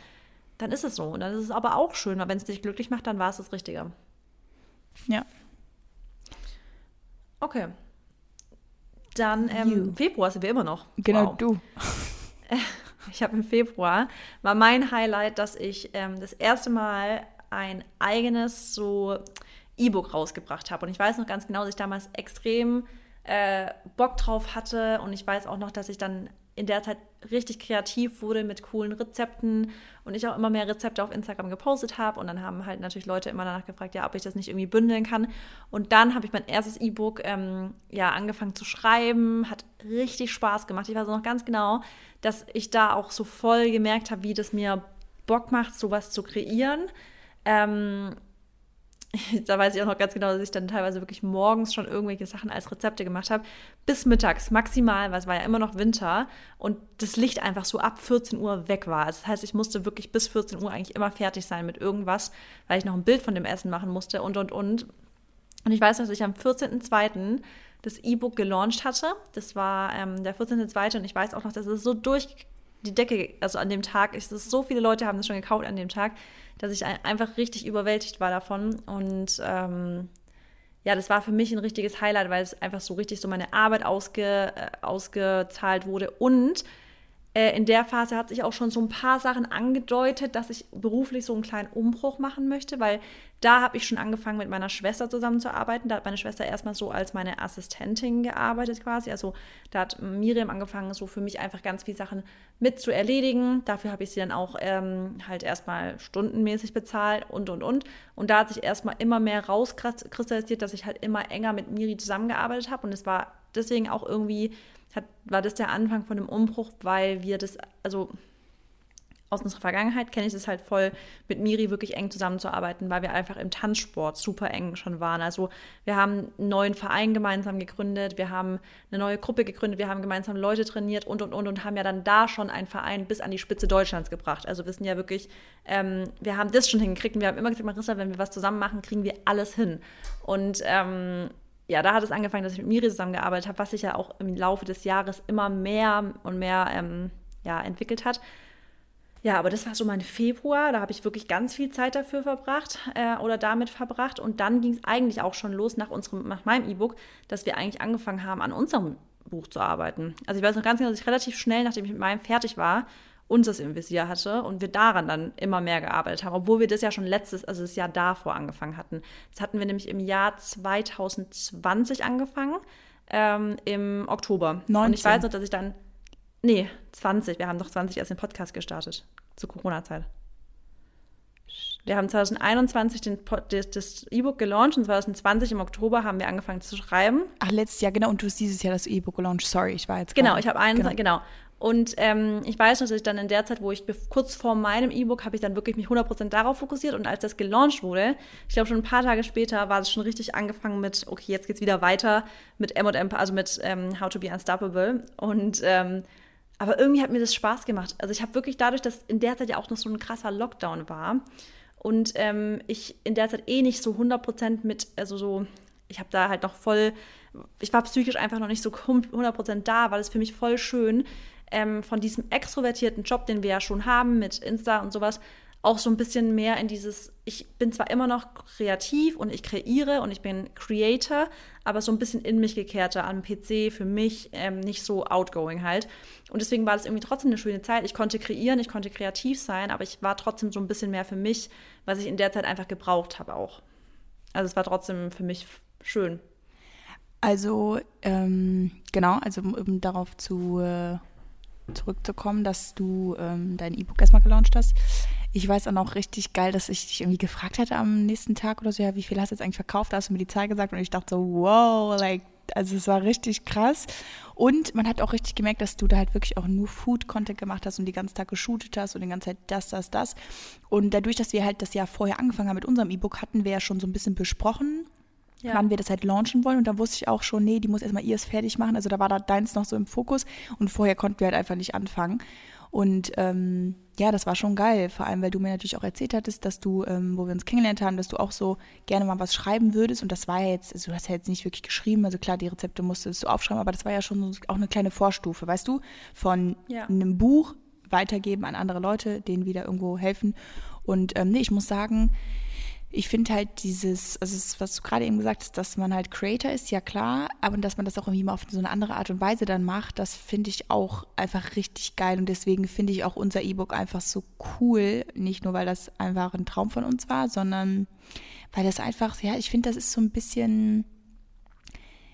dann ist es so. Und dann ist es aber auch schön, weil wenn es dich glücklich macht, dann war es das Richtige. Ja. Okay. Dann ähm, Februar sind wir immer noch. Genau, wow. du. *laughs* Ich habe im Februar, war mein Highlight, dass ich ähm, das erste Mal ein eigenes so E-Book rausgebracht habe. Und ich weiß noch ganz genau, dass ich damals extrem äh, Bock drauf hatte. Und ich weiß auch noch, dass ich dann in der Zeit richtig kreativ wurde mit coolen Rezepten und ich auch immer mehr Rezepte auf Instagram gepostet habe. Und dann haben halt natürlich Leute immer danach gefragt, ja, ob ich das nicht irgendwie bündeln kann. Und dann habe ich mein erstes E-Book ähm, ja, angefangen zu schreiben. Hat richtig Spaß gemacht. Ich weiß noch ganz genau, dass ich da auch so voll gemerkt habe, wie das mir Bock macht, sowas zu kreieren. Ähm, *laughs* da weiß ich auch noch ganz genau, dass ich dann teilweise wirklich morgens schon irgendwelche Sachen als Rezepte gemacht habe, bis mittags maximal, weil es war ja immer noch Winter und das Licht einfach so ab 14 Uhr weg war. Das heißt, ich musste wirklich bis 14 Uhr eigentlich immer fertig sein mit irgendwas, weil ich noch ein Bild von dem Essen machen musste und und und. Und ich weiß, dass ich am 14.02. das E-Book gelauncht hatte. Das war ähm, der 14.02. und ich weiß auch noch, dass es so durch die Decke, also an dem Tag, ich, so viele Leute haben das schon gekauft an dem Tag, dass ich einfach richtig überwältigt war davon. Und ähm, ja, das war für mich ein richtiges Highlight, weil es einfach so richtig so meine Arbeit ausge, äh, ausgezahlt wurde. Und äh, in der Phase hat sich auch schon so ein paar Sachen angedeutet, dass ich beruflich so einen kleinen Umbruch machen möchte, weil da habe ich schon angefangen, mit meiner Schwester zusammenzuarbeiten. Da hat meine Schwester erstmal so als meine Assistentin gearbeitet quasi. Also da hat Miriam angefangen, so für mich einfach ganz viele Sachen mit zu erledigen. Dafür habe ich sie dann auch ähm, halt erstmal stundenmäßig bezahlt und, und, und. Und da hat sich erstmal immer mehr rauskristallisiert, dass ich halt immer enger mit Miri zusammengearbeitet habe. Und es war deswegen auch irgendwie hat, war das der Anfang von dem Umbruch, weil wir das, also aus unserer Vergangenheit kenne ich das halt voll, mit Miri wirklich eng zusammenzuarbeiten, weil wir einfach im Tanzsport super eng schon waren. Also wir haben einen neuen Verein gemeinsam gegründet, wir haben eine neue Gruppe gegründet, wir haben gemeinsam Leute trainiert und, und, und und haben ja dann da schon einen Verein bis an die Spitze Deutschlands gebracht. Also wir sind ja wirklich, ähm, wir haben das schon hingekriegt und wir haben immer gesagt, Marissa, wenn wir was zusammen machen, kriegen wir alles hin. Und ähm, ja, da hat es angefangen, dass ich mit Miri zusammengearbeitet habe, was sich ja auch im Laufe des Jahres immer mehr und mehr ähm, ja, entwickelt hat. Ja, aber das war so mein Februar, da habe ich wirklich ganz viel Zeit dafür verbracht äh, oder damit verbracht. Und dann ging es eigentlich auch schon los nach, unserem, nach meinem E-Book, dass wir eigentlich angefangen haben, an unserem Buch zu arbeiten. Also ich weiß noch ganz genau, dass ich relativ schnell, nachdem ich mit meinem fertig war, unseres im Visier hatte und wir daran dann immer mehr gearbeitet haben, obwohl wir das ja schon letztes, also das Jahr davor angefangen hatten. Das hatten wir nämlich im Jahr 2020 angefangen, ähm, im Oktober. 19. Und ich weiß noch, dass ich dann, nee, 20, wir haben doch 20 erst den Podcast gestartet, zur Corona-Zeit. Wir haben 2021 den, das E-Book gelauncht und 2020 im Oktober haben wir angefangen zu schreiben. Ach, letztes Jahr, genau. Und du hast dieses Jahr das E-Book gelauncht. Sorry, ich war jetzt. Genau, ich habe einen, genau. genau. Und ähm, ich weiß noch, dass ich dann in der Zeit, wo ich kurz vor meinem E-Book, habe ich dann wirklich mich 100% darauf fokussiert. Und als das gelauncht wurde, ich glaube schon ein paar Tage später, war es schon richtig angefangen mit, okay, jetzt geht es wieder weiter mit M&M, also mit ähm, How to be Unstoppable. Und ähm, aber irgendwie hat mir das Spaß gemacht. Also ich habe wirklich dadurch, dass in der Zeit ja auch noch so ein krasser Lockdown war und ähm, ich in der Zeit eh nicht so 100% mit, also so, ich habe da halt noch voll, ich war psychisch einfach noch nicht so 100% da, weil es für mich voll schön, ähm, von diesem extrovertierten Job, den wir ja schon haben mit Insta und sowas, auch so ein bisschen mehr in dieses, ich bin zwar immer noch kreativ und ich kreiere und ich bin Creator, aber so ein bisschen in mich gekehrter am PC für mich, ähm, nicht so outgoing halt. Und deswegen war das irgendwie trotzdem eine schöne Zeit. Ich konnte kreieren, ich konnte kreativ sein, aber ich war trotzdem so ein bisschen mehr für mich, was ich in der Zeit einfach gebraucht habe auch. Also es war trotzdem für mich schön. Also, ähm, genau, also um darauf zu äh zurückzukommen, dass du ähm, dein E-Book erstmal gelauncht hast. Ich weiß auch noch richtig geil, dass ich dich irgendwie gefragt hatte am nächsten Tag oder so, ja, wie viel hast du jetzt eigentlich verkauft? Da hast du mir die Zahl gesagt und ich dachte so, wow, like, also es war richtig krass. Und man hat auch richtig gemerkt, dass du da halt wirklich auch nur Food-Content gemacht hast und die ganze Tag geshootet hast und die ganze Zeit das, das, das. Und dadurch, dass wir halt das Jahr vorher angefangen haben mit unserem E-Book, hatten wir ja schon so ein bisschen besprochen, ja. wann wir das halt launchen wollen. Und da wusste ich auch schon, nee, die muss erstmal ihrs fertig machen. Also da war da deins noch so im Fokus und vorher konnten wir halt einfach nicht anfangen. Und ähm, ja, das war schon geil, vor allem weil du mir natürlich auch erzählt hattest, dass du, ähm, wo wir uns kennengelernt haben, dass du auch so gerne mal was schreiben würdest. Und das war ja jetzt, also du hast ja jetzt nicht wirklich geschrieben, also klar, die Rezepte musstest du aufschreiben, aber das war ja schon auch eine kleine Vorstufe, weißt du, von ja. einem Buch weitergeben an andere Leute, denen wieder irgendwo helfen. Und ähm, nee, ich muss sagen, ich finde halt dieses, also was du gerade eben gesagt hast, dass man halt Creator ist, ja klar, aber dass man das auch irgendwie mal auf so eine andere Art und Weise dann macht, das finde ich auch einfach richtig geil und deswegen finde ich auch unser E-Book einfach so cool, nicht nur weil das einfach ein Traum von uns war, sondern weil das einfach, ja, ich finde, das ist so ein bisschen,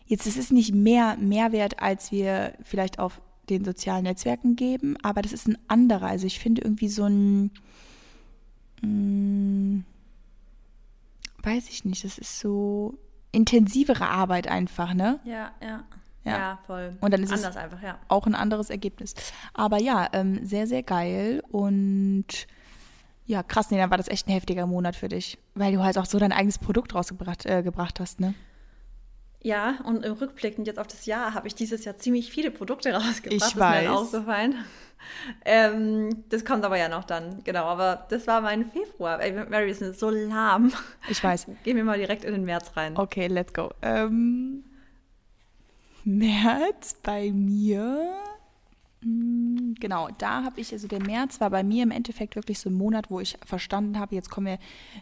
jetzt es ist nicht mehr Mehrwert, als wir vielleicht auf den sozialen Netzwerken geben, aber das ist ein anderer, also ich finde irgendwie so ein, mm, weiß ich nicht, das ist so intensivere Arbeit einfach, ne? Ja, ja. Ja. ja, voll. Und dann ist Anders es einfach, ja. auch ein anderes Ergebnis. Aber ja, ähm, sehr, sehr geil. Und Ja, krass, nee, dann war das echt ein heftiger Monat für dich, weil du halt auch so dein eigenes Produkt rausgebracht äh, gebracht hast, ne? Ja, und im Rückblickend jetzt auf das Jahr habe ich dieses Jahr ziemlich viele Produkte *laughs* rausgebracht. Ich weiß. Das ist mir aufgefallen. Ähm, das kommt aber ja noch dann, genau. Aber das war mein Februar. Ey, Mary, wir sind so lahm. Ich weiß. *laughs* Gehen wir mal direkt in den März rein. Okay, let's go. Ähm, März bei mir genau, da habe ich, also der März war bei mir im Endeffekt wirklich so ein Monat, wo ich verstanden habe, jetzt kommen wir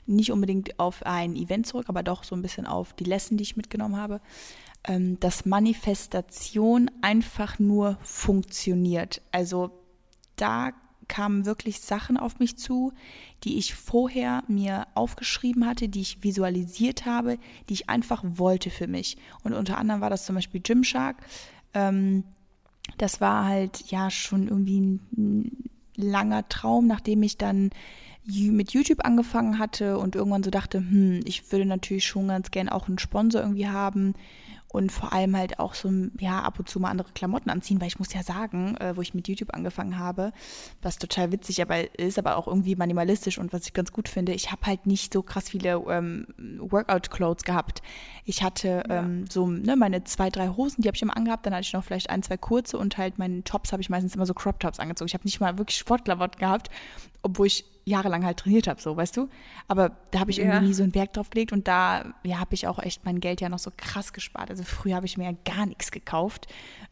nicht unbedingt auf ein Event zurück, aber doch so ein bisschen auf die Lesson, die ich mitgenommen habe, ähm, dass Manifestation einfach nur funktioniert. Also da kamen wirklich Sachen auf mich zu, die ich vorher mir aufgeschrieben hatte, die ich visualisiert habe, die ich einfach wollte für mich. Und unter anderem war das zum Beispiel Gymshark. Ähm, das war halt ja schon irgendwie ein langer Traum, nachdem ich dann mit YouTube angefangen hatte und irgendwann so dachte, hm, ich würde natürlich schon ganz gern auch einen Sponsor irgendwie haben und vor allem halt auch so, ja, ab und zu mal andere Klamotten anziehen, weil ich muss ja sagen, äh, wo ich mit YouTube angefangen habe, was total witzig aber ist, aber auch irgendwie minimalistisch und was ich ganz gut finde, ich habe halt nicht so krass viele ähm, Workout-Clothes gehabt. Ich hatte ja. ähm, so ne, meine zwei, drei Hosen, die habe ich immer angehabt, dann hatte ich noch vielleicht ein, zwei kurze und halt meine Tops habe ich meistens immer so Crop-Tops angezogen. Ich habe nicht mal wirklich Sportklamotten gehabt, obwohl ich jahrelang halt trainiert habe, so, weißt du? Aber da habe ich ja. irgendwie nie so einen Wert drauf gelegt und da ja, habe ich auch echt mein Geld ja noch so krass gespart. Also früher habe ich mir ja gar nichts gekauft.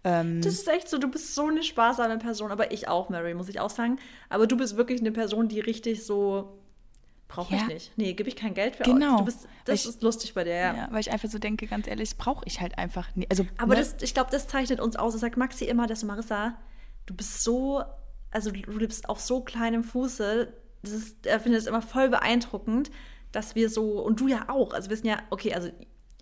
Ähm, das ist echt so, du bist so eine sparsame Person, aber ich auch, Mary, muss ich auch sagen. Aber du bist wirklich eine Person, die richtig so Brauche ja. ich nicht. Nee, gebe ich kein Geld für genau. Bist, das ich, ist lustig bei dir, ja. ja. Weil ich einfach so denke, ganz ehrlich, brauche ich halt einfach nicht. Also, Aber ne? das, ich glaube, das zeichnet uns aus. Das sagt Maxi immer, dass du Marissa, du bist so, also du lebst auf so kleinem Fuße, das ist, er findet es immer voll beeindruckend, dass wir so, und du ja auch, also wir sind ja, okay, also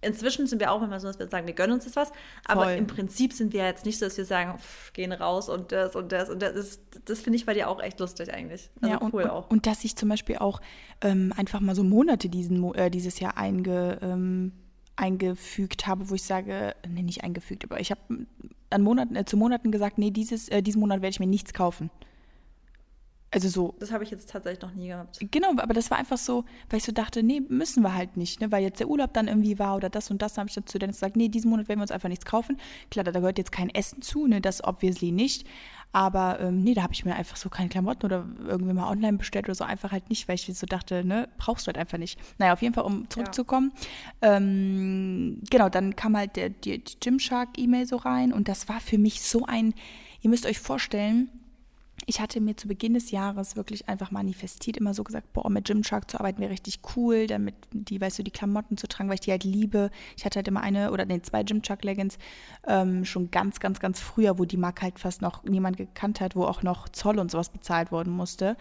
inzwischen sind wir auch immer so, dass wir sagen, wir gönnen uns das was, aber voll. im Prinzip sind wir jetzt nicht so, dass wir sagen, pff, gehen raus und das und das und das. Das, das finde ich bei dir auch echt lustig eigentlich. Also ja, und, cool auch. Und, und, dass ich zum Beispiel auch ähm, einfach mal so Monate diesen, äh, dieses Jahr einge, ähm, eingefügt habe, wo ich sage, nee, nicht eingefügt, aber ich habe an Monaten, äh, zu Monaten gesagt, nee, dieses, äh, diesen Monat werde ich mir nichts kaufen. Also so. Das habe ich jetzt tatsächlich noch nie gehabt. Genau, aber das war einfach so, weil ich so dachte, nee, müssen wir halt nicht, ne? Weil jetzt der Urlaub dann irgendwie war oder das und das, habe ich dann zu Dennis gesagt, nee, diesen Monat werden wir uns einfach nichts kaufen. Klar, da gehört jetzt kein Essen zu, ne? Das obviously nicht. Aber ähm, nee, da habe ich mir einfach so keine Klamotten oder irgendwie mal online bestellt oder so, einfach halt nicht, weil ich so dachte, ne, brauchst du halt einfach nicht. Naja, auf jeden Fall, um zurückzukommen. Ja. Ähm, genau, dann kam halt der, die, die Gymshark-E-Mail so rein und das war für mich so ein, ihr müsst euch vorstellen, ich hatte mir zu Beginn des Jahres wirklich einfach manifestiert, immer so gesagt, boah, mit Gymshark zu arbeiten wäre richtig cool, damit die, weißt du, die Klamotten zu tragen, weil ich die halt liebe. Ich hatte halt immer eine oder nee, zwei Gymshark-Leggings ähm, schon ganz, ganz, ganz früher, wo die Marke halt fast noch niemand gekannt hat, wo auch noch Zoll und sowas bezahlt worden musste.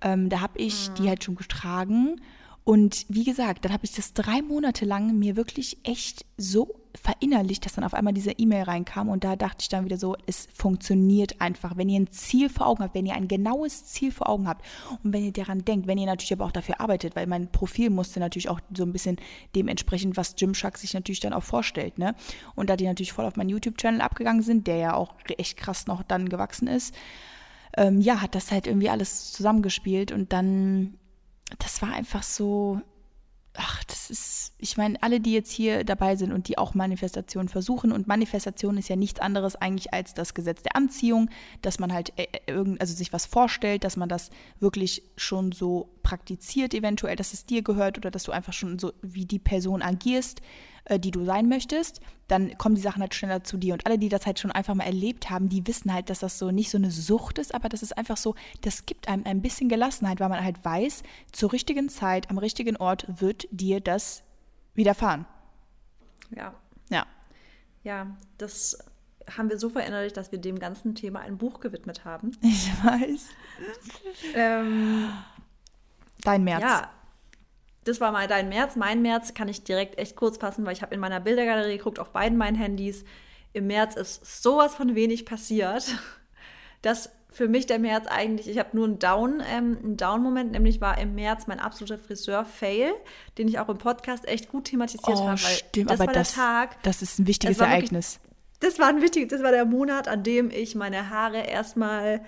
Ähm, da habe ich mhm. die halt schon getragen und wie gesagt, dann habe ich das drei Monate lang mir wirklich echt so verinnerlicht, dass dann auf einmal diese E-Mail reinkam und da dachte ich dann wieder so, es funktioniert einfach. Wenn ihr ein Ziel vor Augen habt, wenn ihr ein genaues Ziel vor Augen habt und wenn ihr daran denkt, wenn ihr natürlich aber auch dafür arbeitet, weil mein Profil musste natürlich auch so ein bisschen dementsprechend, was Gymshark sich natürlich dann auch vorstellt, ne? Und da die natürlich voll auf meinen YouTube-Channel abgegangen sind, der ja auch echt krass noch dann gewachsen ist, ähm, ja, hat das halt irgendwie alles zusammengespielt und dann das war einfach so, ach, das ist, ich meine, alle, die jetzt hier dabei sind und die auch Manifestation versuchen, und Manifestation ist ja nichts anderes eigentlich als das Gesetz der Anziehung, dass man halt äh, äh, irgend, also sich was vorstellt, dass man das wirklich schon so praktiziert, eventuell, dass es dir gehört oder dass du einfach schon so wie die Person agierst, äh, die du sein möchtest, dann kommen die Sachen halt schneller zu dir. Und alle, die das halt schon einfach mal erlebt haben, die wissen halt, dass das so nicht so eine Sucht ist, aber das ist einfach so, das gibt einem ein bisschen Gelassenheit, weil man halt weiß, zur richtigen Zeit, am richtigen Ort wird dir das widerfahren. Ja. Ja. Ja, das haben wir so verinnerlicht, dass wir dem ganzen Thema ein Buch gewidmet haben. Ich weiß. ähm, Dein März. Ja, das war mal dein März. Mein März kann ich direkt echt kurz fassen, weil ich habe in meiner Bildergalerie geguckt auf beiden meinen Handys. Im März ist sowas von wenig passiert, *laughs* dass für mich der März eigentlich, ich habe nur einen Down, ähm, einen Down-Moment, nämlich war im März mein absoluter Friseur-Fail, den ich auch im Podcast echt gut thematisiert oh, habe. Stimmt, das aber war das, der Tag. Das ist ein wichtiges Ereignis. Wirklich, das war ein wichtiges, das war der Monat, an dem ich meine Haare erstmal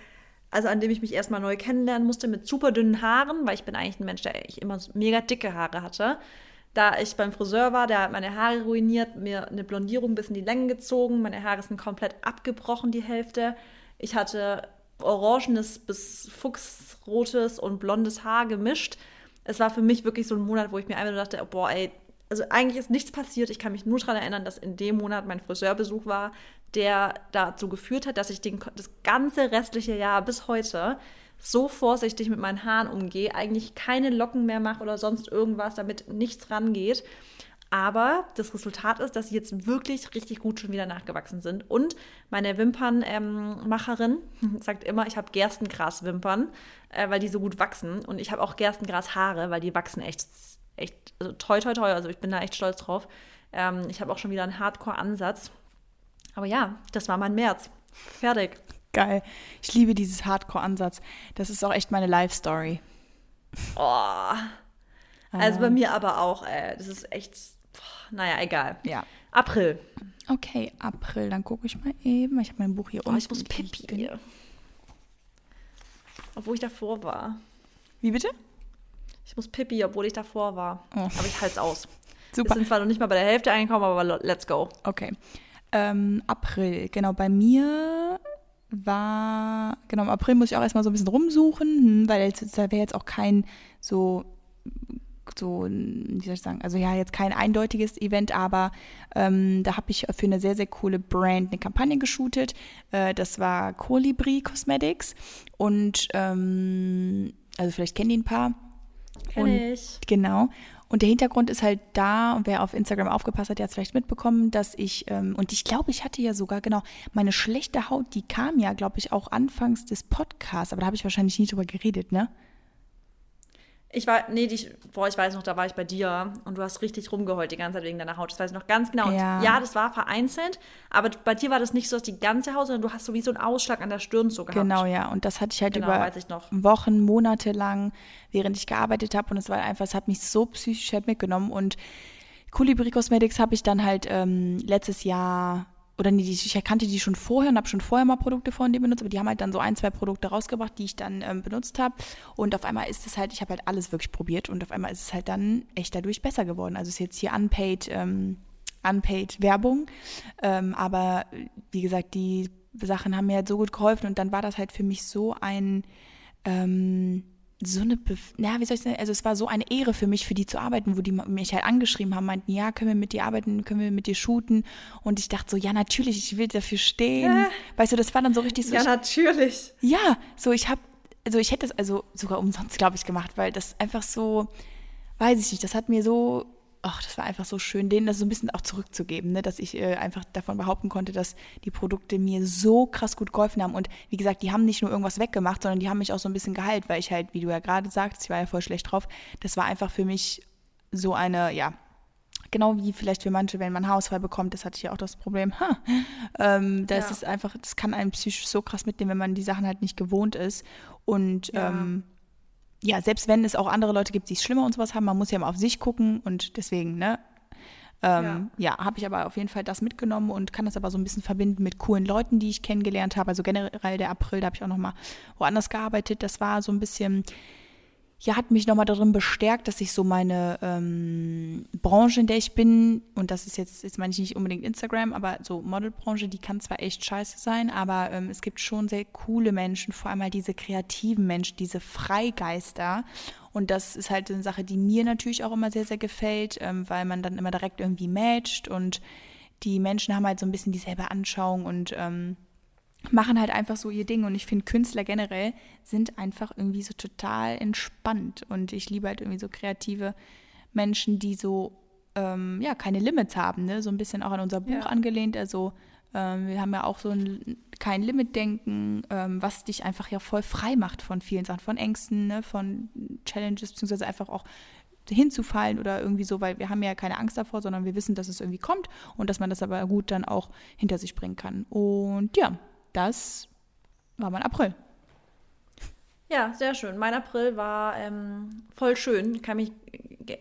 also an dem ich mich erstmal neu kennenlernen musste, mit super dünnen Haaren, weil ich bin eigentlich ein Mensch, der ich immer mega dicke Haare hatte. Da ich beim Friseur war, der hat meine Haare ruiniert, mir eine Blondierung bis in die Längen gezogen, meine Haare sind komplett abgebrochen, die Hälfte. Ich hatte orangenes bis fuchsrotes und blondes Haar gemischt. Es war für mich wirklich so ein Monat, wo ich mir nur dachte, boah, ey, also eigentlich ist nichts passiert. Ich kann mich nur daran erinnern, dass in dem Monat mein Friseurbesuch war, der dazu geführt hat, dass ich den, das ganze restliche Jahr bis heute so vorsichtig mit meinen Haaren umgehe, eigentlich keine Locken mehr mache oder sonst irgendwas, damit nichts rangeht. Aber das Resultat ist, dass sie jetzt wirklich richtig gut schon wieder nachgewachsen sind. Und meine Wimpernmacherin ähm, *laughs* sagt immer, ich habe Gerstengraswimpern, äh, weil die so gut wachsen. Und ich habe auch Gerstengrashaare, weil die wachsen echt, echt also toi, toi, toi. Also ich bin da echt stolz drauf. Ähm, ich habe auch schon wieder einen Hardcore-Ansatz. Aber ja, das war mein März. Fertig. Geil. Ich liebe dieses Hardcore-Ansatz. Das ist auch echt meine Life-Story. Oh. Also bei mir aber auch, äh, das ist echt, boah, naja, egal. Ja. April. Okay, April. Dann gucke ich mal eben. Ich habe mein Buch hier oh, unten. Ich muss Pipi. Obwohl ich davor war. Wie bitte? Ich muss Pipi, obwohl ich davor war. Oh. Aber ich halte es aus. *laughs* Super. Wir sind zwar noch nicht mal bei der Hälfte angekommen, aber let's go. Okay. Ähm, April, genau, bei mir war, genau, im April muss ich auch erstmal so ein bisschen rumsuchen, hm, weil da wäre jetzt auch kein so, so, wie soll ich sagen, also ja, jetzt kein eindeutiges Event, aber ähm, da habe ich für eine sehr, sehr coole Brand eine Kampagne geshootet. Äh, das war Colibri Cosmetics und, ähm, also vielleicht kennen die ein paar. Kenn ich. Genau. Und der Hintergrund ist halt da, wer auf Instagram aufgepasst hat, der hat es vielleicht mitbekommen, dass ich, ähm, und ich glaube, ich hatte ja sogar, genau, meine schlechte Haut, die kam ja, glaube ich, auch anfangs des Podcasts, aber da habe ich wahrscheinlich nie drüber geredet, ne? Ich war, nee, die, boah, ich weiß noch, da war ich bei dir und du hast richtig rumgeheult die ganze Zeit wegen deiner Haut. Das weiß ich noch ganz genau. Ja. Und ja, das war vereinzelt, aber bei dir war das nicht so, dass die ganze Haut, sondern du hast so wie so einen Ausschlag an der Stirn so gehabt. Genau, ja. Und das hatte ich halt genau, über ich Wochen, Monate lang, während ich gearbeitet habe. Und es war einfach, es hat mich so psychisch halt mitgenommen. Und Colibri Cosmetics habe ich dann halt ähm, letztes Jahr oder nee, ich erkannte die schon vorher und habe schon vorher mal Produkte von denen benutzt, aber die haben halt dann so ein, zwei Produkte rausgebracht, die ich dann ähm, benutzt habe. Und auf einmal ist es halt, ich habe halt alles wirklich probiert und auf einmal ist es halt dann echt dadurch besser geworden. Also ist jetzt hier unpaid, ähm, unpaid Werbung. Ähm, aber wie gesagt, die Sachen haben mir halt so gut geholfen und dann war das halt für mich so ein ähm, so eine, Bef ja, wie soll ich sagen, also es war so eine Ehre für mich, für die zu arbeiten, wo die mich halt angeschrieben haben, meinten, ja, können wir mit dir arbeiten, können wir mit dir shooten und ich dachte so, ja, natürlich, ich will dafür stehen. Ja. Weißt du, das war dann so richtig so. Ja, ich, natürlich. Ja, so ich habe, also ich hätte es also sogar umsonst, *laughs* glaube ich, gemacht, weil das einfach so, weiß ich nicht, das hat mir so ach, das war einfach so schön, denen das so ein bisschen auch zurückzugeben, ne? dass ich äh, einfach davon behaupten konnte, dass die Produkte mir so krass gut geholfen haben. Und wie gesagt, die haben nicht nur irgendwas weggemacht, sondern die haben mich auch so ein bisschen geheilt, weil ich halt, wie du ja gerade sagst, ich war ja voll schlecht drauf, das war einfach für mich so eine, ja, genau wie vielleicht für manche, wenn man Haarausfall bekommt, das hatte ich ja auch das Problem. Ha, ähm, das ja. ist einfach, das kann einen psychisch so krass mitnehmen, wenn man die Sachen halt nicht gewohnt ist. Und ja. ähm, ja, selbst wenn es auch andere Leute gibt, die es schlimmer und sowas haben, man muss ja mal auf sich gucken und deswegen, ne? Ähm, ja, ja habe ich aber auf jeden Fall das mitgenommen und kann das aber so ein bisschen verbinden mit coolen Leuten, die ich kennengelernt habe. Also generell der April, da habe ich auch noch mal woanders gearbeitet. Das war so ein bisschen ja, hat mich nochmal darin bestärkt, dass ich so meine ähm, Branche, in der ich bin, und das ist jetzt, jetzt meine ich nicht unbedingt Instagram, aber so Modelbranche, die kann zwar echt scheiße sein, aber ähm, es gibt schon sehr coole Menschen, vor allem halt diese kreativen Menschen, diese Freigeister. Und das ist halt eine Sache, die mir natürlich auch immer sehr, sehr gefällt, ähm, weil man dann immer direkt irgendwie matcht und die Menschen haben halt so ein bisschen dieselbe Anschauung und ähm, machen halt einfach so ihr Ding. Und ich finde, Künstler generell sind einfach irgendwie so total entspannt. Und ich liebe halt irgendwie so kreative Menschen, die so, ähm, ja, keine Limits haben, ne? So ein bisschen auch an unser Buch ja. angelehnt. Also, ähm, wir haben ja auch so ein kein Limit-Denken, ähm, was dich einfach ja voll frei macht von vielen Sachen, von Ängsten, ne? von Challenges, beziehungsweise einfach auch hinzufallen oder irgendwie so, weil wir haben ja keine Angst davor, sondern wir wissen, dass es irgendwie kommt und dass man das aber gut dann auch hinter sich bringen kann. Und ja, das war mein April. Ja, sehr schön. Mein April war ähm, voll schön. Kann mich,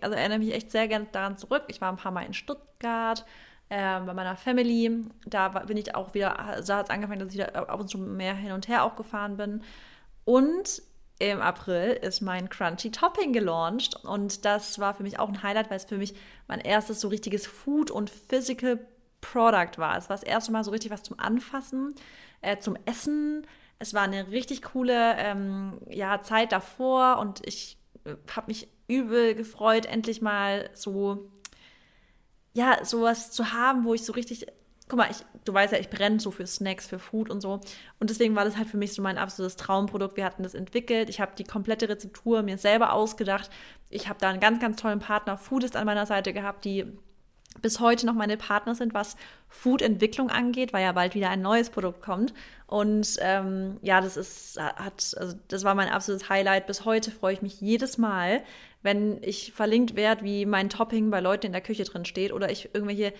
also erinnere mich echt sehr gerne daran zurück. Ich war ein paar Mal in Stuttgart äh, bei meiner Family. Da war, bin ich auch wieder, da hat es angefangen, dass ich da ab und zu mehr hin und her auch gefahren bin. Und im April ist mein Crunchy Topping gelauncht und das war für mich auch ein Highlight, weil es für mich mein erstes so richtiges Food- und Physical Product war. Es war das erste Mal so richtig was zum Anfassen, äh, zum Essen. Es war eine richtig coole ähm, ja, Zeit davor und ich äh, habe mich übel gefreut, endlich mal so ja, sowas zu haben, wo ich so richtig guck mal, ich, du weißt ja, ich brenne so für Snacks, für Food und so. Und deswegen war das halt für mich so mein absolutes Traumprodukt. Wir hatten das entwickelt. Ich habe die komplette Rezeptur mir selber ausgedacht. Ich habe da einen ganz, ganz tollen Partner, Foodist, an meiner Seite gehabt, die bis heute noch meine Partner sind, was Food-Entwicklung angeht, weil ja bald wieder ein neues Produkt kommt. Und ähm, ja, das ist, hat, also das war mein absolutes Highlight. Bis heute freue ich mich jedes Mal, wenn ich verlinkt werde, wie mein Topping bei Leuten in der Küche drin steht oder ich irgendwelche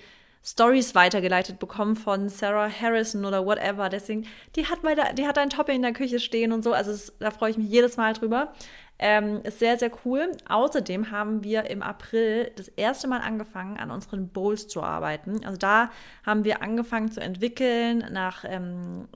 Stories weitergeleitet bekommen von Sarah Harrison oder whatever. Deswegen, die hat, da, die hat ein Topping in der Küche stehen und so. Also es, da freue ich mich jedes Mal drüber. Ähm, ist sehr, sehr cool. Außerdem haben wir im April das erste Mal angefangen, an unseren Bowls zu arbeiten. Also da haben wir angefangen zu entwickeln, nach ähm,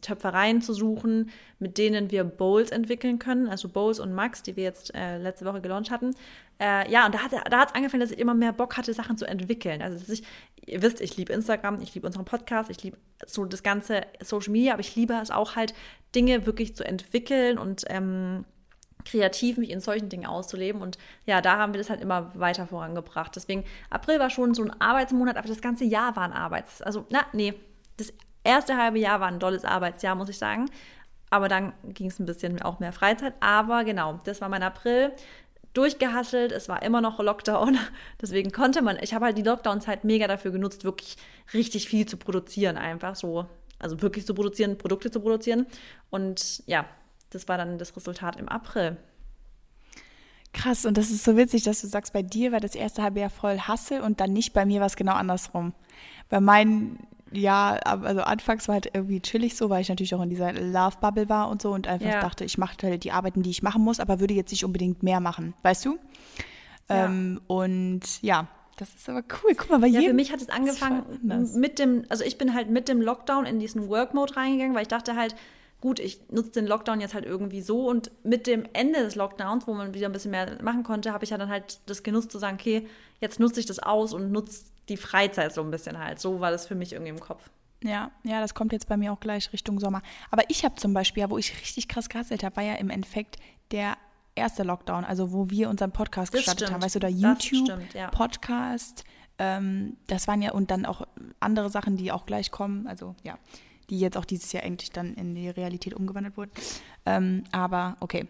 Töpfereien zu suchen, mit denen wir Bowls entwickeln können. Also Bowls und Max, die wir jetzt äh, letzte Woche gelauncht hatten. Äh, ja, und da hat es da angefangen, dass ich immer mehr Bock hatte, Sachen zu entwickeln. Also ich, ihr wisst, ich liebe Instagram, ich liebe unseren Podcast, ich liebe so das ganze Social Media, aber ich liebe es auch halt, Dinge wirklich zu entwickeln und ähm, kreativ mich in solchen Dingen auszuleben. Und ja, da haben wir das halt immer weiter vorangebracht. Deswegen, April war schon so ein Arbeitsmonat, aber das ganze Jahr war ein Arbeits-, also, na, nee, das erste halbe Jahr war ein tolles Arbeitsjahr, muss ich sagen. Aber dann ging es ein bisschen auch mehr Freizeit. Aber genau, das war mein April. Durchgehasselt, es war immer noch Lockdown. *laughs* Deswegen konnte man, ich habe halt die Lockdown-Zeit mega dafür genutzt, wirklich richtig viel zu produzieren, einfach so. Also wirklich zu produzieren, Produkte zu produzieren. Und ja, das war dann das Resultat im April. Krass, und das ist so witzig, dass du sagst, bei dir war das erste halbe Jahr voll Hasse und dann nicht, bei mir war es genau andersrum. Bei meinen ja, also anfangs war halt irgendwie chillig so, weil ich natürlich auch in dieser Love-Bubble war und so und einfach ja. dachte, ich mache halt die Arbeiten, die ich machen muss, aber würde jetzt nicht unbedingt mehr machen, weißt du? Ja. Ähm, und ja, das ist aber cool. Guck mal, bei ja, jedem. Für mich hat es angefangen mit dem, also ich bin halt mit dem Lockdown in diesen Work-Mode reingegangen, weil ich dachte halt, gut, ich nutze den Lockdown jetzt halt irgendwie so und mit dem Ende des Lockdowns, wo man wieder ein bisschen mehr machen konnte, habe ich ja dann halt das genutzt zu sagen, okay, jetzt nutze ich das aus und nutze die Freizeit so ein bisschen halt. So war das für mich irgendwie im Kopf. Ja, ja, das kommt jetzt bei mir auch gleich Richtung Sommer. Aber ich habe zum Beispiel, ja, wo ich richtig krass gehasselt habe, war ja im Endeffekt der erste Lockdown, also wo wir unseren Podcast das gestartet stimmt. haben, weißt du, da YouTube, ja. Podcast, ähm, das waren ja und dann auch andere Sachen, die auch gleich kommen, also ja, die jetzt auch dieses Jahr endlich dann in die Realität umgewandelt wurden. Ähm, aber okay,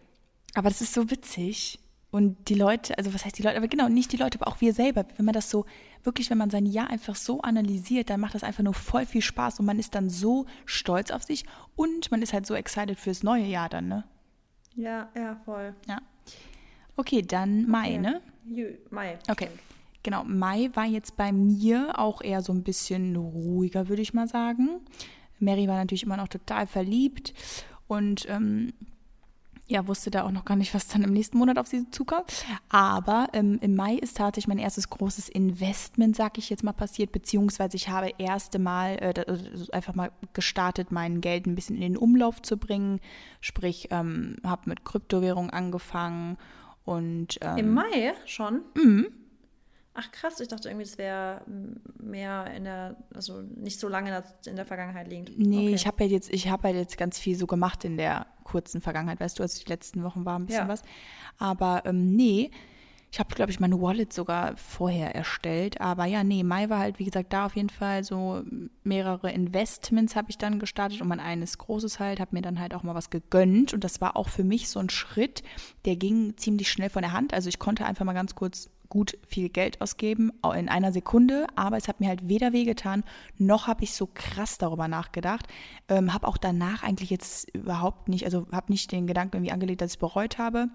aber das ist so witzig, und die Leute, also was heißt die Leute, aber genau, nicht die Leute, aber auch wir selber, wenn man das so, wirklich, wenn man sein Jahr einfach so analysiert, dann macht das einfach nur voll viel Spaß und man ist dann so stolz auf sich und man ist halt so excited fürs neue Jahr dann, ne? Ja, ja, voll. Ja. Okay, dann Mai, okay. ne? Mai. Okay. Genau, Mai war jetzt bei mir auch eher so ein bisschen ruhiger, würde ich mal sagen. Mary war natürlich immer noch total verliebt und ähm, ja, wusste da auch noch gar nicht, was dann im nächsten Monat auf sie zukommt. Aber ähm, im Mai ist tatsächlich mein erstes großes Investment, sag ich jetzt mal, passiert, beziehungsweise ich habe erste Mal äh, also einfach mal gestartet, mein Geld ein bisschen in den Umlauf zu bringen. Sprich, ähm, habe mit Kryptowährung angefangen und ähm, Im Mai schon? Mhm. Ach krass, ich dachte irgendwie, das wäre mehr in der, also nicht so lange in der Vergangenheit liegend. Nee, okay. ich habe halt jetzt, ich habe halt jetzt ganz viel so gemacht in der kurzen Vergangenheit, weißt du, als die letzten Wochen war ein bisschen ja. was. Aber ähm, nee, ich habe, glaube ich, meine Wallet sogar vorher erstellt. Aber ja, nee, Mai war halt, wie gesagt, da auf jeden Fall so mehrere Investments habe ich dann gestartet und mein eines großes halt, habe mir dann halt auch mal was gegönnt. Und das war auch für mich so ein Schritt, der ging ziemlich schnell von der Hand. Also ich konnte einfach mal ganz kurz gut viel Geld ausgeben, in einer Sekunde, aber es hat mir halt weder wehgetan, noch habe ich so krass darüber nachgedacht. Ähm, habe auch danach eigentlich jetzt überhaupt nicht, also habe nicht den Gedanken irgendwie angelegt, dass ich es bereut habe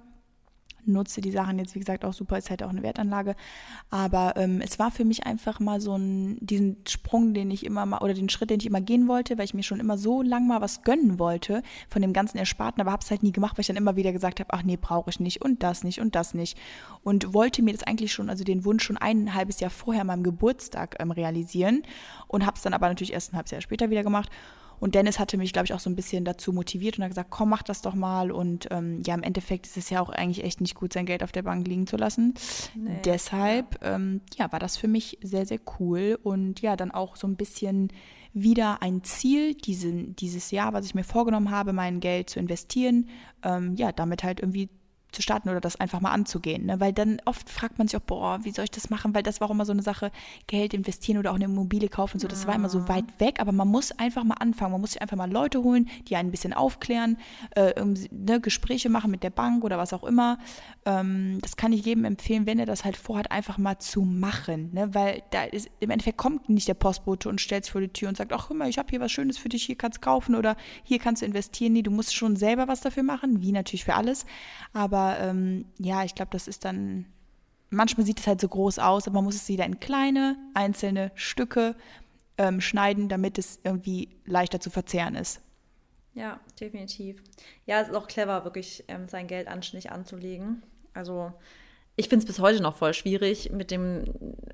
nutze die Sachen jetzt, wie gesagt, auch super, ist halt auch eine Wertanlage. Aber ähm, es war für mich einfach mal so ein, diesen Sprung, den ich immer mal, oder den Schritt, den ich immer gehen wollte, weil ich mir schon immer so lang mal was gönnen wollte von dem ganzen Ersparten, aber habe es halt nie gemacht, weil ich dann immer wieder gesagt habe, ach nee, brauche ich nicht und das nicht und das nicht. Und wollte mir das eigentlich schon, also den Wunsch schon ein halbes Jahr vorher meinem Geburtstag ähm, realisieren und habe es dann aber natürlich erst ein halbes Jahr später wieder gemacht. Und Dennis hatte mich, glaube ich, auch so ein bisschen dazu motiviert und hat gesagt, komm, mach das doch mal. Und ähm, ja, im Endeffekt ist es ja auch eigentlich echt nicht gut, sein Geld auf der Bank liegen zu lassen. Nee, Deshalb, ja. Ähm, ja, war das für mich sehr, sehr cool. Und ja, dann auch so ein bisschen wieder ein Ziel, diesen, dieses Jahr, was ich mir vorgenommen habe, mein Geld zu investieren, ähm, ja, damit halt irgendwie zu starten oder das einfach mal anzugehen. Ne? Weil dann oft fragt man sich auch, boah, wie soll ich das machen? Weil das war auch immer so eine Sache, Geld investieren oder auch eine Immobilie kaufen und so, das war immer so mhm. weit weg, aber man muss einfach mal anfangen. Man muss sich einfach mal Leute holen, die einen ein bisschen aufklären, äh, ne, Gespräche machen mit der Bank oder was auch immer. Ähm, das kann ich jedem empfehlen, wenn er das halt vorhat, einfach mal zu machen. Ne? Weil da ist, im Endeffekt kommt nicht der Postbote und stellt sich vor die Tür und sagt, ach guck mal, ich habe hier was Schönes für dich, hier kannst du kaufen oder hier kannst du investieren. Nee, du musst schon selber was dafür machen, wie natürlich für alles. Aber ähm, ja, ich glaube, das ist dann, manchmal sieht es halt so groß aus, aber man muss es wieder in kleine, einzelne Stücke ähm, schneiden, damit es irgendwie leichter zu verzehren ist. Ja, definitiv. Ja, es ist auch clever, wirklich ähm, sein Geld anständig anzulegen. Also ich finde es bis heute noch voll schwierig, mit dem,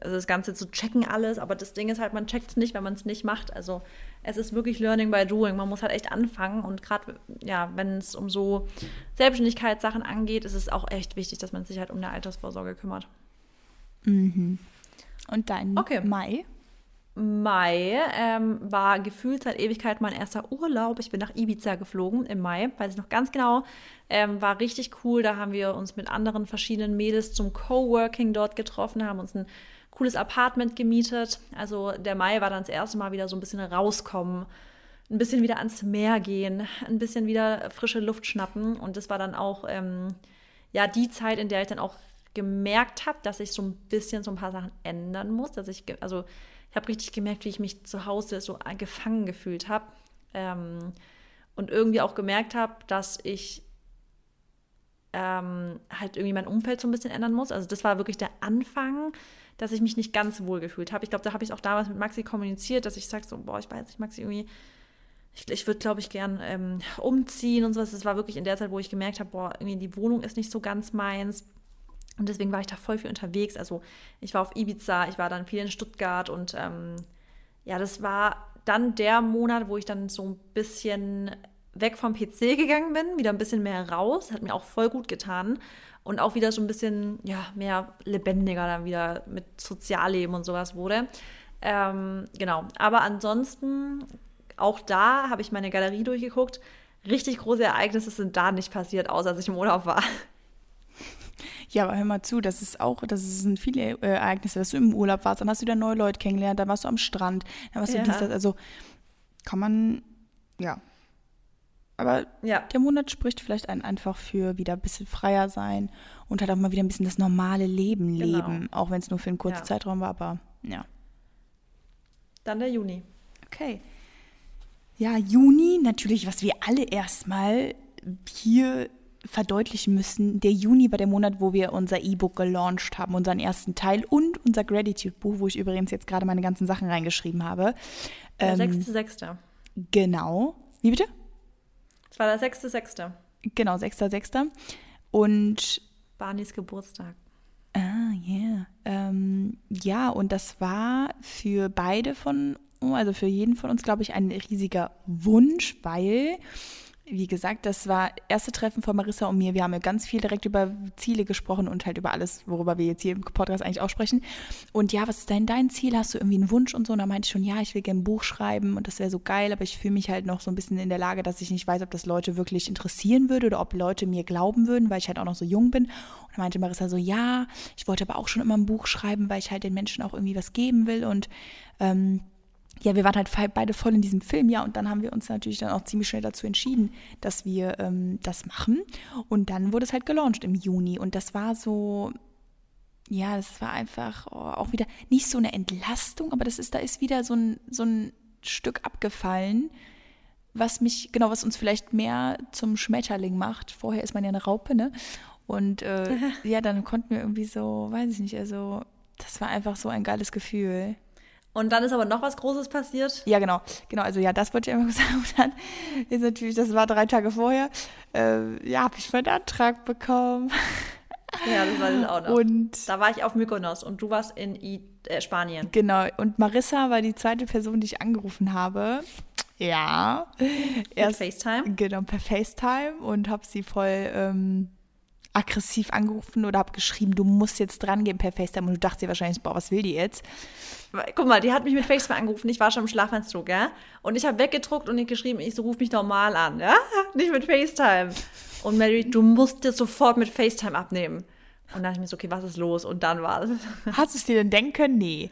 also das Ganze zu checken alles, aber das Ding ist halt, man checkt es nicht, wenn man es nicht macht. Also es ist wirklich Learning by Doing. Man muss halt echt anfangen und gerade, ja, wenn es um so Selbstständigkeitssachen angeht, ist es auch echt wichtig, dass man sich halt um eine Altersvorsorge kümmert. Mhm. Und dein okay. Mai? Mai ähm, war gefühlt seit Ewigkeit mein erster Urlaub. Ich bin nach Ibiza geflogen im Mai, weiß ich noch ganz genau. Ähm, war richtig cool. Da haben wir uns mit anderen verschiedenen Mädels zum Coworking dort getroffen, haben uns ein cooles Apartment gemietet. Also der Mai war dann das erste Mal wieder so ein bisschen rauskommen, ein bisschen wieder ans Meer gehen, ein bisschen wieder frische Luft schnappen. Und das war dann auch ähm, ja die Zeit, in der ich dann auch gemerkt habe, dass ich so ein bisschen so ein paar Sachen ändern muss. Dass ich, also ich habe richtig gemerkt, wie ich mich zu Hause so gefangen gefühlt habe. Ähm, und irgendwie auch gemerkt habe, dass ich ähm, halt irgendwie mein Umfeld so ein bisschen ändern muss. Also das war wirklich der Anfang, dass ich mich nicht ganz wohl gefühlt habe. Ich glaube, da habe ich auch damals mit Maxi kommuniziert, dass ich sage so, boah, ich weiß nicht, Maxi, irgendwie, ich, ich würde, glaube ich, gern ähm, umziehen und sowas. Das war wirklich in der Zeit, wo ich gemerkt habe, boah, irgendwie die Wohnung ist nicht so ganz meins. Und deswegen war ich da voll viel unterwegs. Also ich war auf Ibiza, ich war dann viel in Stuttgart und ähm, ja, das war dann der Monat, wo ich dann so ein bisschen weg vom PC gegangen bin, wieder ein bisschen mehr raus. Hat mir auch voll gut getan. Und auch wieder so ein bisschen, ja, mehr lebendiger dann wieder mit Sozialleben und sowas wurde. Ähm, genau. Aber ansonsten, auch da habe ich meine Galerie durchgeguckt. Richtig große Ereignisse sind da nicht passiert, außer dass ich im Urlaub war. Ja, aber hör mal zu, das ist auch, das sind viele äh, Ereignisse, dass du im Urlaub warst, dann hast du wieder neue Leute kennengelernt, dann warst du am Strand, dann warst du dies, das, also kann man, ja. Aber ja. der Monat spricht vielleicht einen einfach für wieder ein bisschen freier sein und halt auch mal wieder ein bisschen das normale Leben genau. leben, auch wenn es nur für einen kurzen ja. Zeitraum war, aber ja. Dann der Juni. Okay. Ja, Juni, natürlich, was wir alle erstmal hier verdeutlichen müssen, der Juni war der Monat, wo wir unser E-Book gelauncht haben, unseren ersten Teil und unser Gratitude-Buch, wo ich übrigens jetzt gerade meine ganzen Sachen reingeschrieben habe. Der ähm, 6.6. Genau. Wie bitte? War der 6.6. Genau, 6.6. Und Barneys Geburtstag. Ah, yeah. Ähm, ja, und das war für beide von, also für jeden von uns, glaube ich, ein riesiger Wunsch, weil wie gesagt, das war erste Treffen von Marissa und mir. Wir haben ja ganz viel direkt über Ziele gesprochen und halt über alles, worüber wir jetzt hier im Podcast eigentlich auch sprechen. Und ja, was ist denn dein Ziel? Hast du irgendwie einen Wunsch und so? Und da meinte ich schon, ja, ich will gerne ein Buch schreiben und das wäre so geil, aber ich fühle mich halt noch so ein bisschen in der Lage, dass ich nicht weiß, ob das Leute wirklich interessieren würde oder ob Leute mir glauben würden, weil ich halt auch noch so jung bin. Und da meinte Marissa so, ja, ich wollte aber auch schon immer ein Buch schreiben, weil ich halt den Menschen auch irgendwie was geben will und ähm, ja, wir waren halt beide voll in diesem Film, ja, und dann haben wir uns natürlich dann auch ziemlich schnell dazu entschieden, dass wir ähm, das machen. Und dann wurde es halt gelauncht im Juni. Und das war so, ja, das war einfach oh, auch wieder nicht so eine Entlastung, aber das ist, da ist wieder so ein, so ein Stück abgefallen, was mich, genau, was uns vielleicht mehr zum Schmetterling macht. Vorher ist man ja eine Raupe, ne? Und äh, *laughs* ja, dann konnten wir irgendwie so, weiß ich nicht, also das war einfach so ein geiles Gefühl. Und dann ist aber noch was Großes passiert. Ja, genau. Genau, also ja, das wollte ich einfach *laughs* sagen. Und dann ist natürlich, das war drei Tage vorher, äh, ja, habe ich meinen Antrag bekommen. Ja, das war das auch noch. Und da war ich auf Mykonos und du warst in I äh, Spanien. Genau, und Marissa war die zweite Person, die ich angerufen habe. Ja. Erst, per FaceTime? Genau, per FaceTime und habe sie voll ähm, aggressiv angerufen oder habe geschrieben, du musst jetzt dran gehen per FaceTime und du dachtest dir wahrscheinlich, boah, was will die jetzt? Guck mal, die hat mich mit FaceTime angerufen, ich war schon im Schlafanzug, ja? Und ich habe weggedruckt und ihr geschrieben, ich so, ruf mich normal an, ja? *laughs* Nicht mit FaceTime. Und Mary, du musst jetzt sofort mit FaceTime abnehmen. Und dann dachte ich mir so, okay, was ist los? Und dann war es. *laughs* Hast du es dir denn denken können? Nee.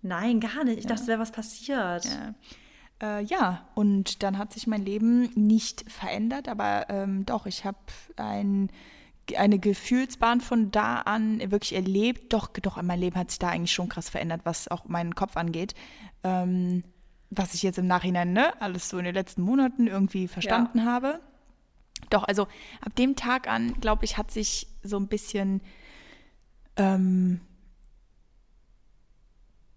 Nein, gar nicht. Ich ja. dachte, es wäre was passiert. Ja. Äh, ja, und dann hat sich mein Leben nicht verändert, aber ähm, doch, ich habe ein eine Gefühlsbahn von da an wirklich erlebt. Doch, doch, mein Leben hat sich da eigentlich schon krass verändert, was auch meinen Kopf angeht. Ähm, was ich jetzt im Nachhinein, ne, alles so in den letzten Monaten irgendwie verstanden ja. habe. Doch, also ab dem Tag an, glaube ich, hat sich so ein bisschen, ähm,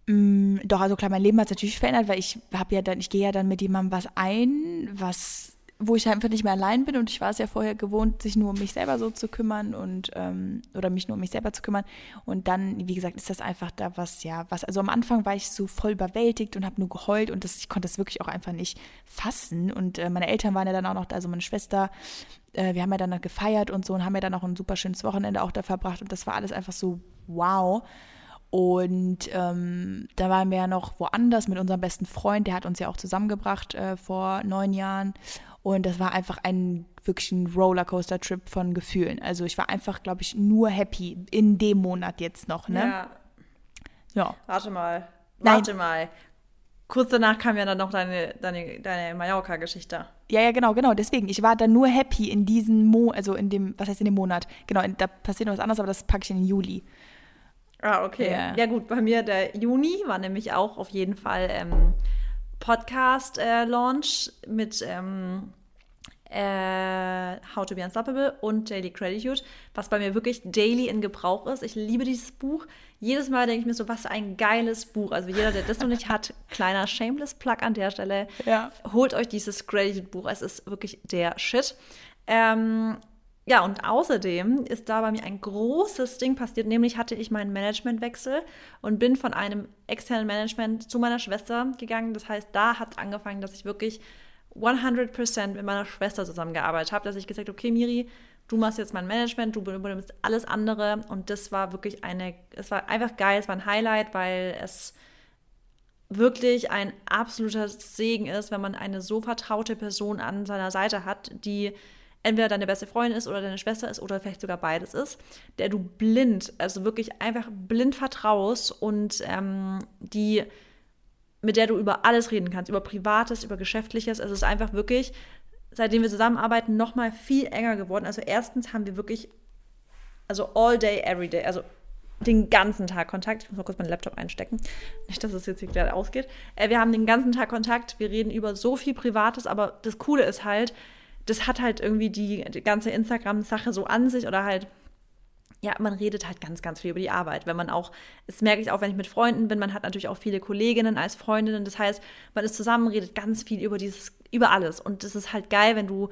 mm, doch, also klar, mein Leben hat sich natürlich verändert, weil ich habe ja dann, ich gehe ja dann mit jemandem was ein, was wo ich einfach nicht mehr allein bin und ich war es ja vorher gewohnt, sich nur um mich selber so zu kümmern und ähm, oder mich nur um mich selber zu kümmern. Und dann, wie gesagt, ist das einfach da was, ja, was, also am Anfang war ich so voll überwältigt und habe nur geheult und das, ich konnte das wirklich auch einfach nicht fassen. Und äh, meine Eltern waren ja dann auch noch da, also meine Schwester, äh, wir haben ja dann noch gefeiert und so und haben ja dann auch ein super schönes Wochenende auch da verbracht und das war alles einfach so wow. Und ähm, da waren wir ja noch woanders mit unserem besten Freund, der hat uns ja auch zusammengebracht äh, vor neun Jahren. Und das war einfach ein wirklich ein Rollercoaster-Trip von Gefühlen. Also ich war einfach, glaube ich, nur happy in dem Monat jetzt noch, ne? Ja. Ja. Warte mal. Warte Nein. mal. Kurz danach kam ja dann noch deine, deine, deine Mallorca-Geschichte. Ja, ja, genau, genau. Deswegen, ich war dann nur happy in diesem Mo, also in dem, was heißt in dem Monat? Genau, da passiert noch was anderes, aber das packe ich in den Juli. Ah, okay. Ja. ja, gut, bei mir der Juni war nämlich auch auf jeden Fall ähm, Podcast-Launch äh, mit ähm, äh, How to Be Unstoppable und Daily Gratitude, was bei mir wirklich daily in Gebrauch ist. Ich liebe dieses Buch. Jedes Mal denke ich mir so, was ein geiles Buch. Also jeder, der das noch nicht hat, *laughs* kleiner Shameless Plug an der Stelle, ja. holt euch dieses Gratitude-Buch. Es ist wirklich der Shit. Ähm, ja, und außerdem ist da bei mir ein großes Ding passiert, nämlich hatte ich meinen Managementwechsel und bin von einem externen Management zu meiner Schwester gegangen. Das heißt, da hat angefangen, dass ich wirklich 100% mit meiner Schwester zusammengearbeitet habe, dass ich gesagt habe, okay, Miri, du machst jetzt mein Management, du übernimmst alles andere. Und das war wirklich eine, es war einfach geil, es war ein Highlight, weil es wirklich ein absoluter Segen ist, wenn man eine so vertraute Person an seiner Seite hat, die entweder deine beste Freundin ist oder deine Schwester ist oder vielleicht sogar beides ist, der du blind, also wirklich einfach blind vertraust und ähm, die, mit der du über alles reden kannst, über Privates, über Geschäftliches. Also es ist einfach wirklich, seitdem wir zusammenarbeiten, nochmal viel enger geworden. Also erstens haben wir wirklich, also all day, every day, also den ganzen Tag Kontakt. Ich muss mal kurz meinen Laptop einstecken. Nicht, dass es jetzt hier gleich ausgeht. Äh, wir haben den ganzen Tag Kontakt. Wir reden über so viel Privates, aber das Coole ist halt, das hat halt irgendwie die, die ganze Instagram-Sache so an sich oder halt ja, man redet halt ganz, ganz viel über die Arbeit. Wenn man auch, das merke ich auch, wenn ich mit Freunden bin, man hat natürlich auch viele Kolleginnen als Freundinnen. Das heißt, man ist zusammen, redet ganz viel über dieses, über alles. Und das ist halt geil, wenn du,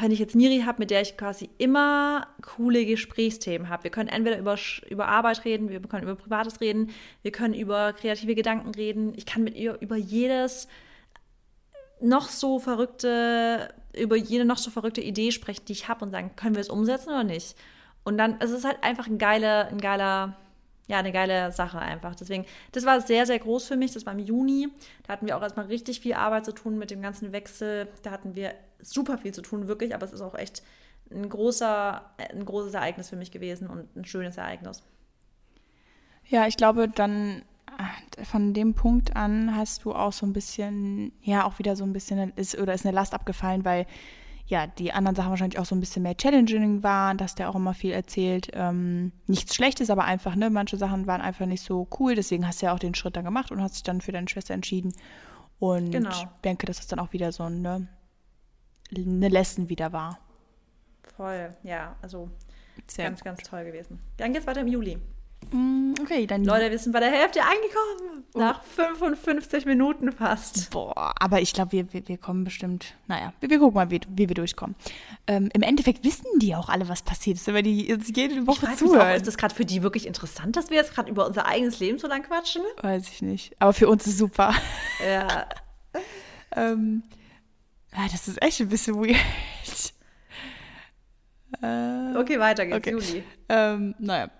wenn ich jetzt Miri habe, mit der ich quasi immer coole Gesprächsthemen habe. Wir können entweder über, über Arbeit reden, wir können über Privates reden, wir können über kreative Gedanken reden. Ich kann mit ihr über jedes noch so verrückte, über jede noch so verrückte Idee sprechen, die ich habe und sagen, können wir es umsetzen oder nicht? Und dann, es ist halt einfach ein geiler, ein geiler, ja, eine geile Sache einfach. Deswegen, das war sehr, sehr groß für mich. Das war im Juni. Da hatten wir auch erstmal richtig viel Arbeit zu tun mit dem ganzen Wechsel. Da hatten wir super viel zu tun, wirklich, aber es ist auch echt ein großer, ein großes Ereignis für mich gewesen und ein schönes Ereignis. Ja, ich glaube, dann von dem Punkt an hast du auch so ein bisschen, ja, auch wieder so ein bisschen, ist, oder ist eine Last abgefallen, weil ja, die anderen Sachen wahrscheinlich auch so ein bisschen mehr challenging waren, dass der auch immer viel erzählt. Ähm, nichts Schlechtes, aber einfach, ne, manche Sachen waren einfach nicht so cool, deswegen hast du ja auch den Schritt dann gemacht und hast dich dann für deine Schwester entschieden. Und genau. ich denke, dass es dann auch wieder so eine, eine Lesson wieder war. Voll, ja, also Sehr ganz, gut. ganz toll gewesen. Dann geht's weiter im Juli. Mm, okay, dann. Leute, wir sind bei der Hälfte angekommen. Oh. Nach 55 Minuten fast. Boah, aber ich glaube, wir, wir, wir, kommen bestimmt. Naja, wir, wir gucken mal, wie, wie wir durchkommen. Ähm, Im Endeffekt wissen die auch alle, was passiert ist, weil die uns jede Woche ich zuhören. Auch, ist das gerade für die wirklich interessant, dass wir jetzt gerade über unser eigenes Leben so lang quatschen? Weiß ich nicht. Aber für uns ist super. Ja. *laughs* ähm, ah, das ist echt ein bisschen weird. Äh, okay, weiter geht's. Okay. Juli. Ähm, naja.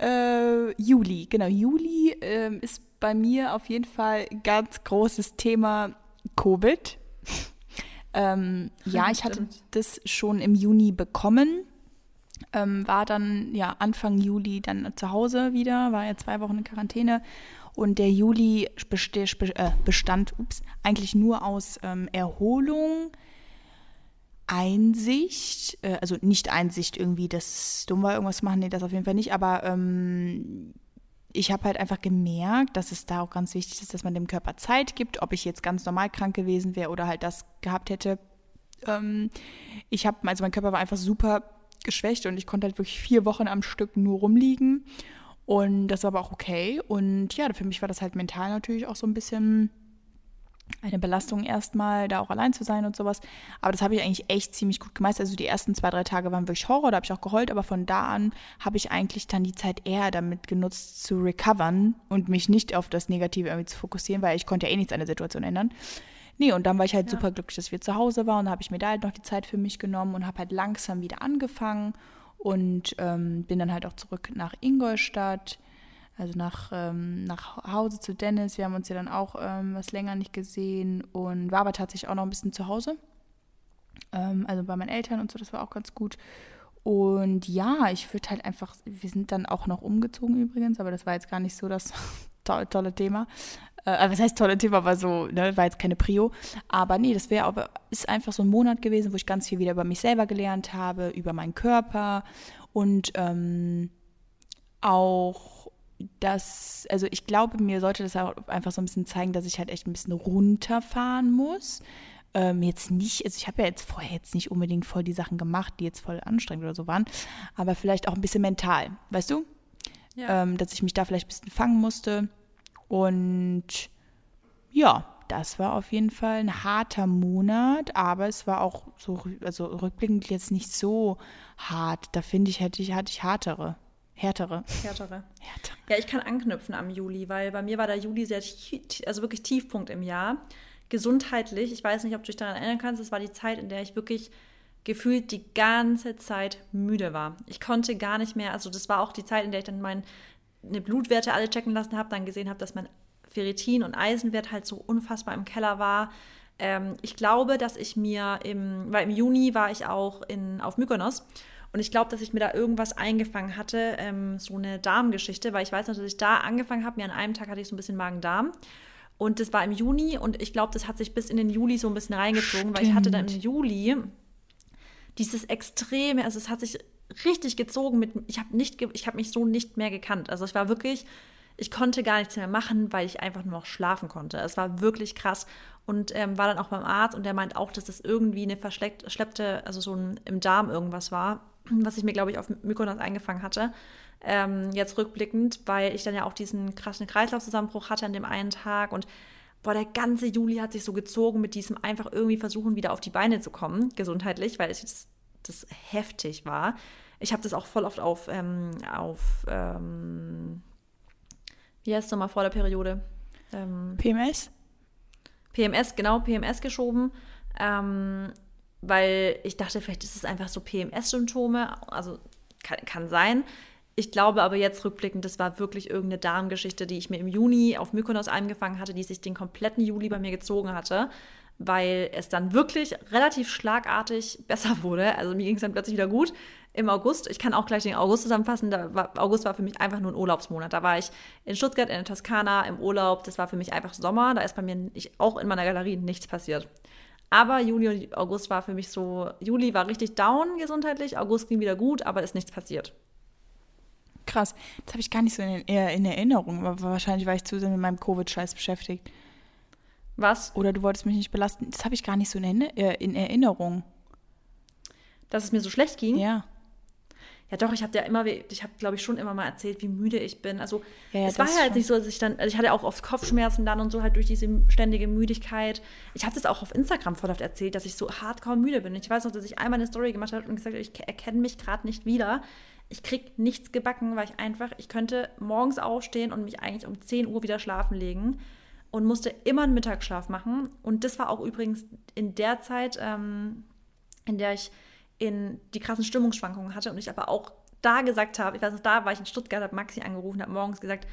Äh, Juli, genau. Juli ähm, ist bei mir auf jeden Fall ganz großes Thema Covid. *laughs* ähm, ja, ich hatte das schon im Juni bekommen. Ähm, war dann ja Anfang Juli dann zu Hause wieder, war ja zwei Wochen in Quarantäne. Und der Juli äh, bestand ups, eigentlich nur aus ähm, Erholung, Einsicht, äh, also nicht Einsicht irgendwie, dass es dumm war, irgendwas machen, nee, das auf jeden Fall nicht, aber ähm, ich habe halt einfach gemerkt, dass es da auch ganz wichtig ist, dass man dem Körper Zeit gibt, ob ich jetzt ganz normal krank gewesen wäre oder halt das gehabt hätte. Ähm, ich habe, also mein Körper war einfach super geschwächt und ich konnte halt wirklich vier Wochen am Stück nur rumliegen. Und das war aber auch okay. Und ja, für mich war das halt mental natürlich auch so ein bisschen eine Belastung erstmal, da auch allein zu sein und sowas. Aber das habe ich eigentlich echt ziemlich gut gemeistert. Also die ersten zwei, drei Tage waren wirklich Horror, da habe ich auch geheult, aber von da an habe ich eigentlich dann die Zeit eher damit genutzt zu recovern und mich nicht auf das Negative irgendwie zu fokussieren, weil ich konnte ja eh nichts an der Situation ändern. Nee, und dann war ich halt ja. super glücklich, dass wir zu Hause waren und habe ich mir da halt noch die Zeit für mich genommen und habe halt langsam wieder angefangen und ähm, bin dann halt auch zurück nach Ingolstadt also nach, ähm, nach Hause zu Dennis. Wir haben uns ja dann auch ähm, was länger nicht gesehen und war aber tatsächlich auch noch ein bisschen zu Hause. Ähm, also bei meinen Eltern und so, das war auch ganz gut. Und ja, ich würde halt einfach, wir sind dann auch noch umgezogen übrigens, aber das war jetzt gar nicht so das *laughs* tolle, Thema. Äh, was heißt tolle Thema, war so, ne, war jetzt keine Prio. Aber nee, das wäre aber, ist einfach so ein Monat gewesen, wo ich ganz viel wieder über mich selber gelernt habe, über meinen Körper und ähm, auch dass, also ich glaube, mir sollte das auch einfach so ein bisschen zeigen, dass ich halt echt ein bisschen runterfahren muss. Ähm, jetzt nicht, also ich habe ja jetzt vorher jetzt nicht unbedingt voll die Sachen gemacht, die jetzt voll anstrengend oder so waren, aber vielleicht auch ein bisschen mental, weißt du? Ja. Ähm, dass ich mich da vielleicht ein bisschen fangen musste. Und ja, das war auf jeden Fall ein harter Monat, aber es war auch so, also rückblickend jetzt nicht so hart. Da finde ich, hätte ich, hatte ich härtere. Härtere. Härtere. Härtere. Ja, ich kann anknüpfen am Juli, weil bei mir war der Juli sehr, also wirklich Tiefpunkt im Jahr. Gesundheitlich, ich weiß nicht, ob du dich daran erinnern kannst, es war die Zeit, in der ich wirklich gefühlt die ganze Zeit müde war. Ich konnte gar nicht mehr, also das war auch die Zeit, in der ich dann meine Blutwerte alle checken lassen habe, dann gesehen habe, dass mein Ferritin und Eisenwert halt so unfassbar im Keller war. Ähm, ich glaube, dass ich mir im, weil im Juni war ich auch in, auf Mykonos und ich glaube, dass ich mir da irgendwas eingefangen hatte, ähm, so eine Darmgeschichte, weil ich weiß noch, dass ich da angefangen habe. Mir an einem Tag hatte ich so ein bisschen Magen-Darm. Und das war im Juni und ich glaube, das hat sich bis in den Juli so ein bisschen reingezogen, Stimmt. weil ich hatte dann im Juli dieses extreme, also es hat sich richtig gezogen mit, ich habe nicht, ich habe mich so nicht mehr gekannt. Also ich war wirklich, ich konnte gar nichts mehr machen, weil ich einfach nur noch schlafen konnte. Es war wirklich krass und ähm, war dann auch beim Arzt und der meint auch, dass das irgendwie eine verschleppte, also so ein, im Darm irgendwas war was ich mir, glaube ich, auf Mykonos eingefangen hatte. Ähm, jetzt rückblickend, weil ich dann ja auch diesen krassen Kreislaufzusammenbruch hatte an dem einen Tag und boah, der ganze Juli hat sich so gezogen mit diesem einfach irgendwie versuchen, wieder auf die Beine zu kommen, gesundheitlich, weil es das, das heftig war. Ich habe das auch voll oft auf, ähm, auf ähm, wie heißt es nochmal vor der Periode? Ähm, PMS? PMS, genau, PMS geschoben. Ähm, weil ich dachte, vielleicht ist es einfach so PMS-Symptome, also kann, kann, sein. Ich glaube aber jetzt rückblickend, das war wirklich irgendeine Darmgeschichte, die ich mir im Juni auf Mykonos eingefangen hatte, die sich den kompletten Juli bei mir gezogen hatte, weil es dann wirklich relativ schlagartig besser wurde. Also mir ging es dann plötzlich wieder gut im August. Ich kann auch gleich den August zusammenfassen. War, August war für mich einfach nur ein Urlaubsmonat. Da war ich in Stuttgart, in der Toskana, im Urlaub. Das war für mich einfach Sommer. Da ist bei mir auch in meiner Galerie nichts passiert. Aber Juli und August war für mich so, Juli war richtig down gesundheitlich, August ging wieder gut, aber ist nichts passiert. Krass, das habe ich gar nicht so in, in Erinnerung, aber wahrscheinlich war ich zu sehr mit meinem Covid-Scheiß beschäftigt. Was? Oder du wolltest mich nicht belasten. Das habe ich gar nicht so in, in Erinnerung. Dass es mir so schlecht ging? Ja. Ja, doch, ich habe ja immer, ich habe, glaube ich, schon immer mal erzählt, wie müde ich bin. Also, ja, es war ja halt nicht so, dass ich dann, also ich hatte auch oft Kopfschmerzen dann und so halt durch diese ständige Müdigkeit. Ich habe das auch auf Instagram voll oft erzählt, dass ich so hardcore müde bin. Ich weiß noch, dass ich einmal eine Story gemacht habe und gesagt habe, ich erkenne mich gerade nicht wieder. Ich krieg nichts gebacken, weil ich einfach, ich könnte morgens aufstehen und mich eigentlich um 10 Uhr wieder schlafen legen. und musste immer einen Mittagsschlaf machen. Und das war auch übrigens in der Zeit, ähm, in der ich in die krassen Stimmungsschwankungen hatte und ich aber auch da gesagt habe, ich weiß noch, da war ich in Stuttgart, habe Maxi angerufen, habe morgens gesagt,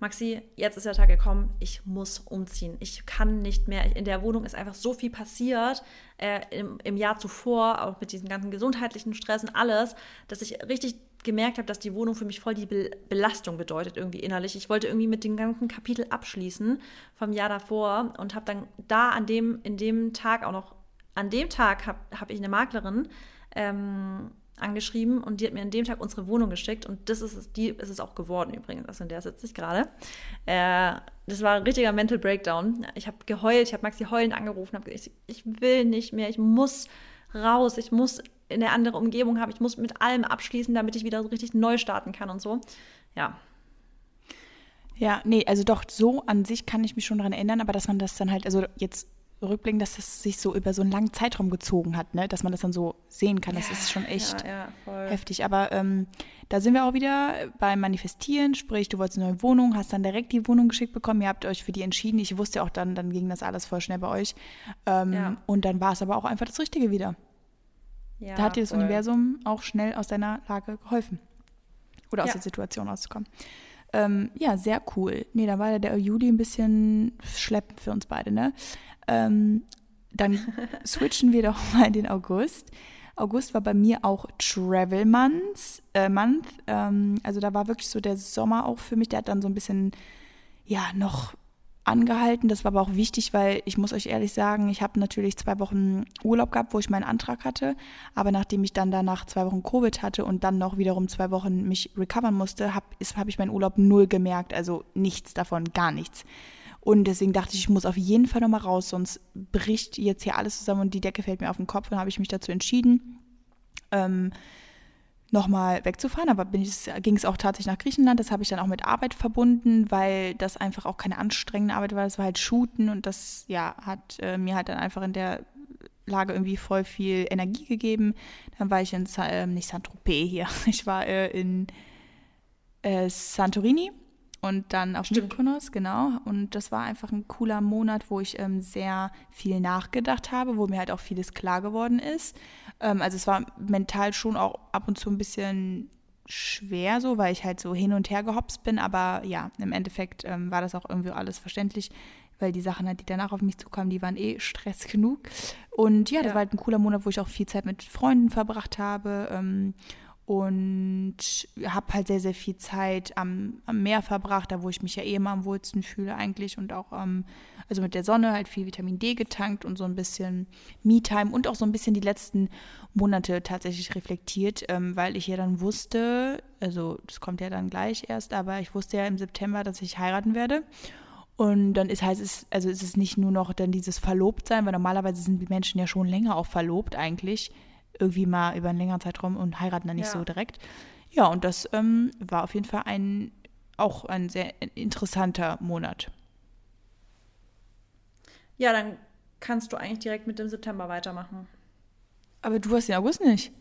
Maxi, jetzt ist der Tag gekommen, ich muss umziehen. Ich kann nicht mehr. In der Wohnung ist einfach so viel passiert äh, im, im Jahr zuvor, auch mit diesem ganzen gesundheitlichen Stress und alles, dass ich richtig gemerkt habe, dass die Wohnung für mich voll die Be Belastung bedeutet, irgendwie innerlich. Ich wollte irgendwie mit dem ganzen Kapitel abschließen vom Jahr davor und habe dann da an dem, in dem Tag auch noch, an dem Tag habe hab ich eine Maklerin, ähm, angeschrieben und die hat mir an dem Tag unsere Wohnung geschickt und das ist es, die ist es auch geworden übrigens, also in der sitze ich gerade. Äh, das war ein richtiger Mental Breakdown. Ich habe geheult, ich habe Maxi heulend angerufen, habe gesagt, ich, ich will nicht mehr, ich muss raus, ich muss in eine andere Umgebung haben, ich muss mit allem abschließen, damit ich wieder richtig neu starten kann und so. Ja. Ja, nee, also doch, so an sich kann ich mich schon daran erinnern, aber dass man das dann halt, also jetzt rückblickend, dass das sich so über so einen langen Zeitraum gezogen hat, ne? dass man das dann so sehen kann. Das ja, ist schon echt ja, ja, heftig. Aber ähm, da sind wir auch wieder beim Manifestieren, sprich, du wolltest eine neue Wohnung, hast dann direkt die Wohnung geschickt bekommen, ihr habt euch für die entschieden. Ich wusste auch dann, dann ging das alles voll schnell bei euch. Ähm, und dann war es aber auch einfach das Richtige wieder. da hat dir das voll. Universum auch schnell aus deiner Lage geholfen. Oder aus der Situation rauszukommen. Ähm, ja, sehr cool. Nee, da war der Juli ein bisschen schleppend für uns beide, ne? Ähm, dann *laughs* switchen wir doch mal in den August. August war bei mir auch Travel Month. Äh, Month. Ähm, also da war wirklich so der Sommer auch für mich. Der hat dann so ein bisschen, ja, noch angehalten. Das war aber auch wichtig, weil ich muss euch ehrlich sagen, ich habe natürlich zwei Wochen Urlaub gehabt, wo ich meinen Antrag hatte. Aber nachdem ich dann danach zwei Wochen Covid hatte und dann noch wiederum zwei Wochen mich recovern musste, habe hab ich meinen Urlaub null gemerkt. Also nichts davon, gar nichts. Und deswegen dachte ich, ich muss auf jeden Fall nochmal raus, sonst bricht jetzt hier alles zusammen und die Decke fällt mir auf den Kopf. Und habe ich mich dazu entschieden, ähm, nochmal wegzufahren. Aber ging es auch tatsächlich nach Griechenland. Das habe ich dann auch mit Arbeit verbunden, weil das einfach auch keine anstrengende Arbeit war. Das war halt Shooten und das ja, hat äh, mir halt dann einfach in der Lage irgendwie voll viel Energie gegeben. Dann war ich in, äh, nicht Saint-Tropez hier, *laughs* ich war äh, in äh, Santorini und dann auf Stimmt. Mykonos, genau. Und das war einfach ein cooler Monat, wo ich ähm, sehr viel nachgedacht habe, wo mir halt auch vieles klar geworden ist. Ähm, also es war mental schon auch ab und zu ein bisschen schwer so, weil ich halt so hin und her gehopst bin. Aber ja, im Endeffekt ähm, war das auch irgendwie alles verständlich, weil die Sachen halt, die danach auf mich zukamen, die waren eh Stress genug. Und ja, das ja. war halt ein cooler Monat, wo ich auch viel Zeit mit Freunden verbracht habe. Ähm, und habe halt sehr, sehr viel Zeit am, am, Meer verbracht, da wo ich mich ja eh immer am wohlsten fühle eigentlich und auch ähm, also mit der Sonne halt viel Vitamin D getankt und so ein bisschen Me-Time und auch so ein bisschen die letzten Monate tatsächlich reflektiert, ähm, weil ich ja dann wusste, also das kommt ja dann gleich erst, aber ich wusste ja im September, dass ich heiraten werde. Und dann ist heißt es, also ist es nicht nur noch dann dieses Verlobtsein, weil normalerweise sind die Menschen ja schon länger auch verlobt eigentlich irgendwie mal über einen längeren Zeitraum und heiraten dann nicht ja. so direkt. Ja, und das ähm, war auf jeden Fall ein auch ein sehr interessanter Monat. Ja, dann kannst du eigentlich direkt mit dem September weitermachen. Aber du hast den August nicht.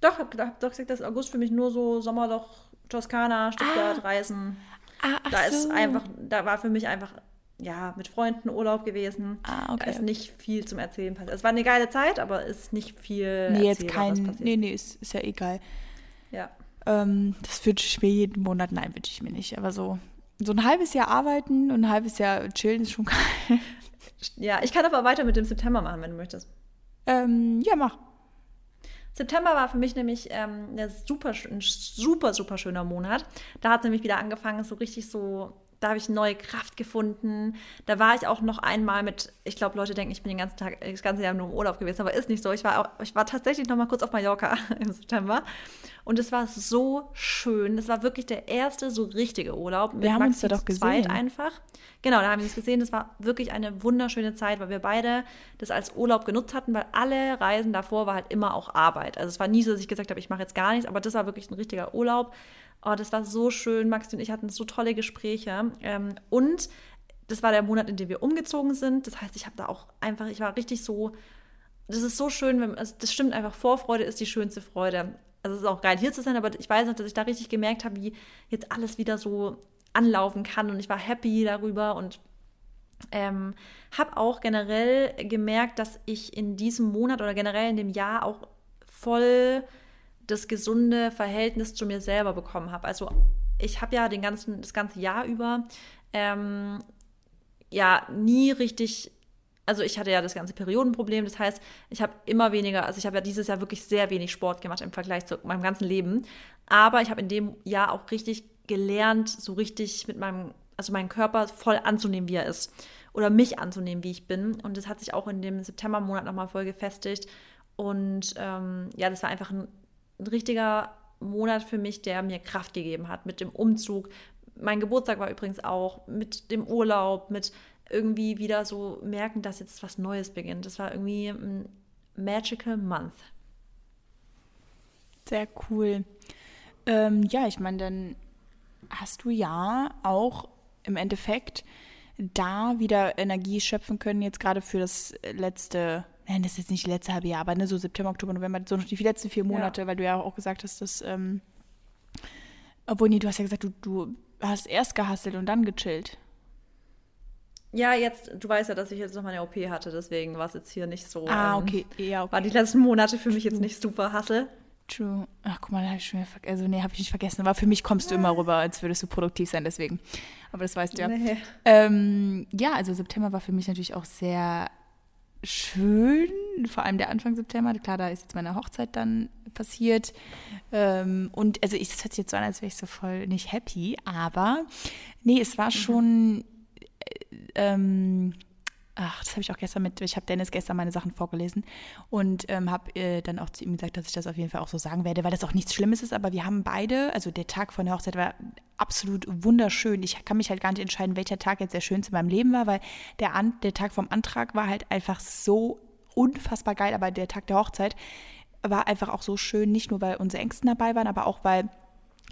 Doch, hab, hab doch gesagt, dass August für mich nur so Sommerloch, Toskana, Stuttgart, ah. Reisen. Ah, ach da so. ist einfach, da war für mich einfach ja, mit Freunden Urlaub gewesen. Ah, okay. Da ist nicht viel zum Erzählen passiert. Es war eine geile Zeit, aber es ist nicht viel. Nee, jetzt kein. Nee, nee, ist, ist ja egal. Ja. Ähm, das wünsche ich mir jeden Monat. Nein, wünsche ich mir nicht. Aber so, so ein halbes Jahr arbeiten und ein halbes Jahr chillen ist schon *laughs* geil. Ja, ich kann aber weiter mit dem September machen, wenn du möchtest. Ähm, ja, mach. September war für mich nämlich ähm, ein super, ein super, super schöner Monat. Da hat es nämlich wieder angefangen, so richtig so da habe ich neue Kraft gefunden. Da war ich auch noch einmal mit, ich glaube, Leute denken, ich bin den ganzen Tag, das ganze Jahr nur im Urlaub gewesen, aber ist nicht so. Ich war, auch, ich war tatsächlich noch mal kurz auf Mallorca *laughs* im September und es war so schön. Das war wirklich der erste so richtige Urlaub. Wir haben Maxi uns da doch gesehen. einfach. Genau, da haben wir uns gesehen. Das war wirklich eine wunderschöne Zeit, weil wir beide das als Urlaub genutzt hatten, weil alle Reisen davor war halt immer auch Arbeit. Also es war nie so, dass ich gesagt habe, ich mache jetzt gar nichts, aber das war wirklich ein richtiger Urlaub. Oh, das war so schön. Maxi und ich hatten so tolle Gespräche. Ähm, und das war der Monat, in dem wir umgezogen sind. Das heißt, ich habe da auch einfach, ich war richtig so, das ist so schön, wenn, also das stimmt einfach, Vorfreude ist die schönste Freude. Also es ist auch geil, hier zu sein, aber ich weiß noch, dass ich da richtig gemerkt habe, wie jetzt alles wieder so anlaufen kann und ich war happy darüber und Ähm, habe auch generell gemerkt, dass ich in diesem Monat oder generell in dem Jahr auch voll das gesunde Verhältnis zu mir selber bekommen habe. Also ich habe ja den ganzen, das ganze Jahr über ähm, ja nie richtig, also ich hatte ja das ganze Periodenproblem, das heißt, ich habe immer weniger, also ich habe ja dieses Jahr wirklich sehr wenig Sport gemacht im Vergleich zu meinem ganzen Leben, aber ich habe in dem Jahr auch richtig gelernt, so richtig mit meinem, also meinen Körper voll anzunehmen, wie er ist. Oder mich anzunehmen, wie ich bin. Und das hat sich auch in dem Septembermonat nochmal voll gefestigt. Und ähm, ja, das war einfach ein, ein richtiger Monat für mich, der mir Kraft gegeben hat mit dem Umzug. Mein Geburtstag war übrigens auch mit dem Urlaub, mit irgendwie wieder so merken, dass jetzt was Neues beginnt. Das war irgendwie ein magical month. Sehr cool. Ähm, ja, ich meine, dann hast du ja auch im Endeffekt da wieder Energie schöpfen können, jetzt gerade für das letzte nein, das ist jetzt nicht letzte halbe Jahr, aber ne, so September, Oktober, November, so noch die letzten vier Monate, ja. weil du ja auch gesagt hast, dass, ähm, obwohl, nee, du hast ja gesagt, du, du hast erst gehasselt und dann gechillt. Ja, jetzt, du weißt ja, dass ich jetzt noch mal eine OP hatte, deswegen war es jetzt hier nicht so. Ah, okay. Ähm, ja, okay. War die letzten Monate für mich jetzt nicht super Hassel. True. Ach, guck mal, da habe ich schon wieder vergessen. Also, nee, habe ich nicht vergessen. Aber für mich kommst du immer rüber, als würdest du produktiv sein, deswegen. Aber das weißt du ja. Nee. Ähm, ja, also September war für mich natürlich auch sehr schön, vor allem der Anfang September. Klar, da ist jetzt meine Hochzeit dann passiert. Ähm, und also ich, das hört sich jetzt so an, als wäre ich so voll nicht happy, aber nee, es war mhm. schon äh, ähm, ach, das habe ich auch gestern mit, ich habe Dennis gestern meine Sachen vorgelesen und ähm, habe äh, dann auch zu ihm gesagt, dass ich das auf jeden Fall auch so sagen werde, weil das auch nichts Schlimmes ist, aber wir haben beide, also der Tag von der Hochzeit war absolut wunderschön. Ich kann mich halt gar nicht entscheiden, welcher Tag jetzt der schönste in meinem Leben war, weil der, An der Tag vom Antrag war halt einfach so unfassbar geil, aber der Tag der Hochzeit war einfach auch so schön, nicht nur weil unsere Ängsten dabei waren, aber auch weil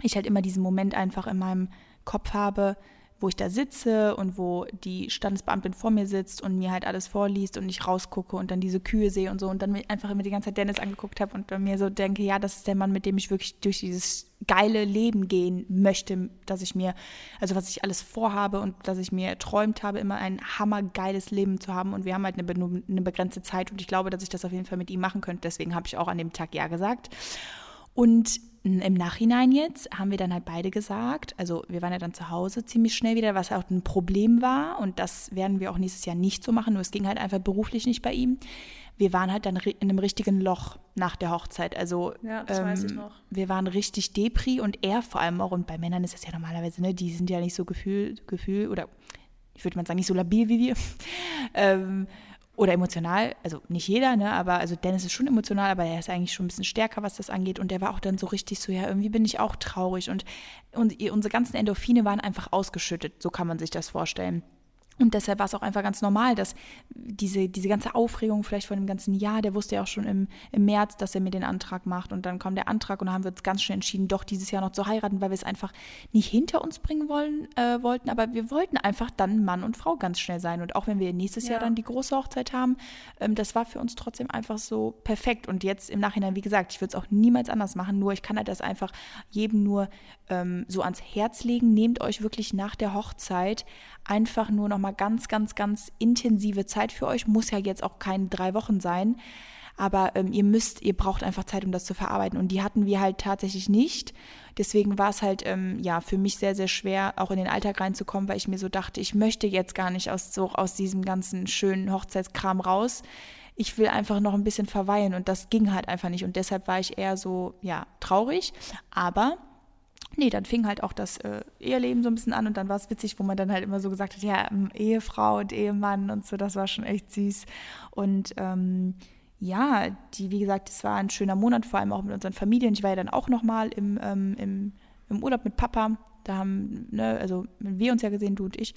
ich halt immer diesen Moment einfach in meinem Kopf habe, wo ich da sitze und wo die Standesbeamtin vor mir sitzt und mir halt alles vorliest und ich rausgucke und dann diese Kühe sehe und so und dann einfach immer die ganze Zeit Dennis angeguckt habe und mir so denke, ja, das ist der Mann, mit dem ich wirklich durch dieses geile Leben gehen möchte, dass ich mir, also was ich alles vorhabe und dass ich mir erträumt habe, immer ein hammergeiles Leben zu haben und wir haben halt eine, eine begrenzte Zeit und ich glaube, dass ich das auf jeden Fall mit ihm machen könnte, deswegen habe ich auch an dem Tag ja gesagt. Und im Nachhinein jetzt haben wir dann halt beide gesagt, also wir waren ja dann zu Hause ziemlich schnell wieder, was auch ein Problem war und das werden wir auch nächstes Jahr nicht so machen, nur es ging halt einfach beruflich nicht bei ihm. Wir waren halt dann in einem richtigen Loch nach der Hochzeit. Also ja, das ähm, weiß ich noch. wir waren richtig Depri und er vor allem auch, und bei Männern ist das ja normalerweise, ne, die sind ja nicht so Gefühl, Gefühl oder ich würde mal sagen, nicht so labil wie wir. *laughs* ähm, oder emotional, also nicht jeder, ne, aber also Dennis ist schon emotional, aber er ist eigentlich schon ein bisschen stärker, was das angeht und der war auch dann so richtig so, ja, irgendwie bin ich auch traurig und, und unsere ganzen Endorphine waren einfach ausgeschüttet, so kann man sich das vorstellen. Und deshalb war es auch einfach ganz normal, dass diese, diese ganze Aufregung vielleicht von dem ganzen Jahr, der wusste ja auch schon im, im März, dass er mir den Antrag macht. Und dann kam der Antrag und dann haben wir uns ganz schnell entschieden, doch dieses Jahr noch zu heiraten, weil wir es einfach nicht hinter uns bringen wollen, äh, wollten. Aber wir wollten einfach dann Mann und Frau ganz schnell sein. Und auch wenn wir nächstes ja. Jahr dann die große Hochzeit haben, ähm, das war für uns trotzdem einfach so perfekt. Und jetzt im Nachhinein, wie gesagt, ich würde es auch niemals anders machen. Nur ich kann halt das einfach jedem nur ähm, so ans Herz legen. Nehmt euch wirklich nach der Hochzeit einfach nur noch mal ganz, ganz, ganz intensive Zeit für euch. Muss ja jetzt auch keine drei Wochen sein. Aber ähm, ihr müsst, ihr braucht einfach Zeit, um das zu verarbeiten. Und die hatten wir halt tatsächlich nicht. Deswegen war es halt ähm, ja für mich sehr, sehr schwer, auch in den Alltag reinzukommen, weil ich mir so dachte, ich möchte jetzt gar nicht aus, so, aus diesem ganzen schönen Hochzeitskram raus. Ich will einfach noch ein bisschen verweilen und das ging halt einfach nicht. Und deshalb war ich eher so, ja, traurig. Aber nee, dann fing halt auch das äh, Eheleben so ein bisschen an und dann war es witzig, wo man dann halt immer so gesagt hat, ja, ähm, Ehefrau und Ehemann und so, das war schon echt süß. Und ähm, ja, die, wie gesagt, es war ein schöner Monat, vor allem auch mit unseren Familien. Ich war ja dann auch nochmal im, ähm, im, im Urlaub mit Papa. Da haben, ne, also wir uns ja gesehen, du und ich.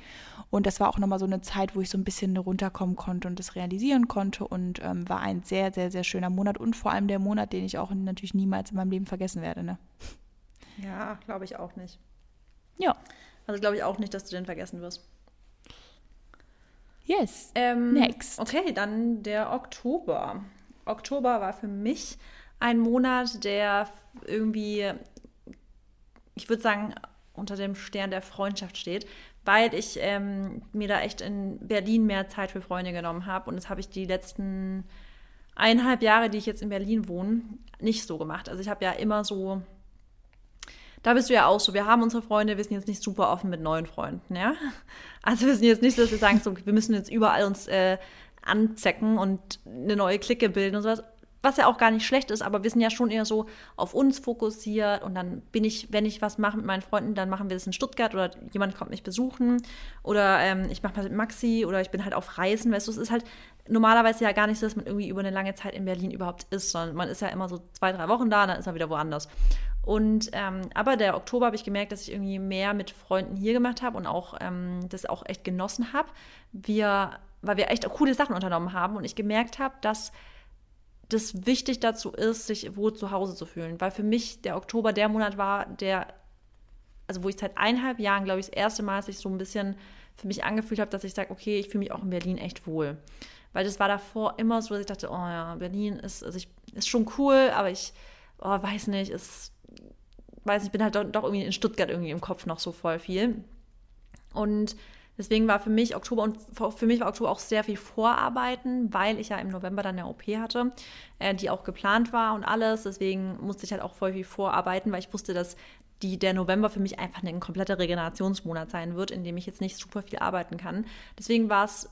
Und das war auch nochmal so eine Zeit, wo ich so ein bisschen runterkommen konnte und das realisieren konnte. Und ähm, war ein sehr, sehr, sehr schöner Monat und vor allem der Monat, den ich auch natürlich niemals in meinem Leben vergessen werde. Ne? Ja, glaube ich auch nicht. Ja. Also glaube ich auch nicht, dass du den vergessen wirst. Yes. Ähm, Next. Okay, dann der Oktober. Oktober war für mich ein Monat, der irgendwie, ich würde sagen, unter dem Stern der Freundschaft steht, weil ich ähm, mir da echt in Berlin mehr Zeit für Freunde genommen habe. Und das habe ich die letzten eineinhalb Jahre, die ich jetzt in Berlin wohne, nicht so gemacht. Also ich habe ja immer so, da bist du ja auch so, wir haben unsere Freunde, wir sind jetzt nicht super offen mit neuen Freunden, ja. Also wir sind jetzt nicht so, dass wir sagen, so, wir müssen jetzt überall uns äh, anzecken und eine neue Clique bilden und sowas was ja auch gar nicht schlecht ist, aber wir sind ja schon eher so auf uns fokussiert und dann bin ich, wenn ich was mache mit meinen Freunden, dann machen wir das in Stuttgart oder jemand kommt mich besuchen oder ähm, ich mache mal mit Maxi oder ich bin halt auf Reisen, weißt du, es ist halt normalerweise ja gar nicht so, dass man irgendwie über eine lange Zeit in Berlin überhaupt ist, sondern man ist ja immer so zwei, drei Wochen da, dann ist man wieder woanders. Und ähm, aber der Oktober habe ich gemerkt, dass ich irgendwie mehr mit Freunden hier gemacht habe und auch ähm, das auch echt genossen habe. Wir, weil wir echt coole Sachen unternommen haben und ich gemerkt habe, dass das wichtig dazu ist, sich wohl zu Hause zu fühlen. Weil für mich der Oktober der Monat war, der, also wo ich seit eineinhalb Jahren, glaube ich, das erste Mal sich so ein bisschen für mich angefühlt habe, dass ich sage, okay, ich fühle mich auch in Berlin echt wohl. Weil das war davor immer so, dass ich dachte, oh ja, Berlin ist, also ich, ist schon cool, aber ich oh, weiß nicht, ist, weiß nicht, ich bin halt doch, doch irgendwie in Stuttgart irgendwie im Kopf noch so voll viel. Und Deswegen war für mich Oktober und für mich war Oktober auch sehr viel Vorarbeiten, weil ich ja im November dann eine OP hatte, äh, die auch geplant war und alles. Deswegen musste ich halt auch voll viel vorarbeiten, weil ich wusste, dass die, der November für mich einfach ein kompletter Regenerationsmonat sein wird, in dem ich jetzt nicht super viel arbeiten kann. Deswegen war es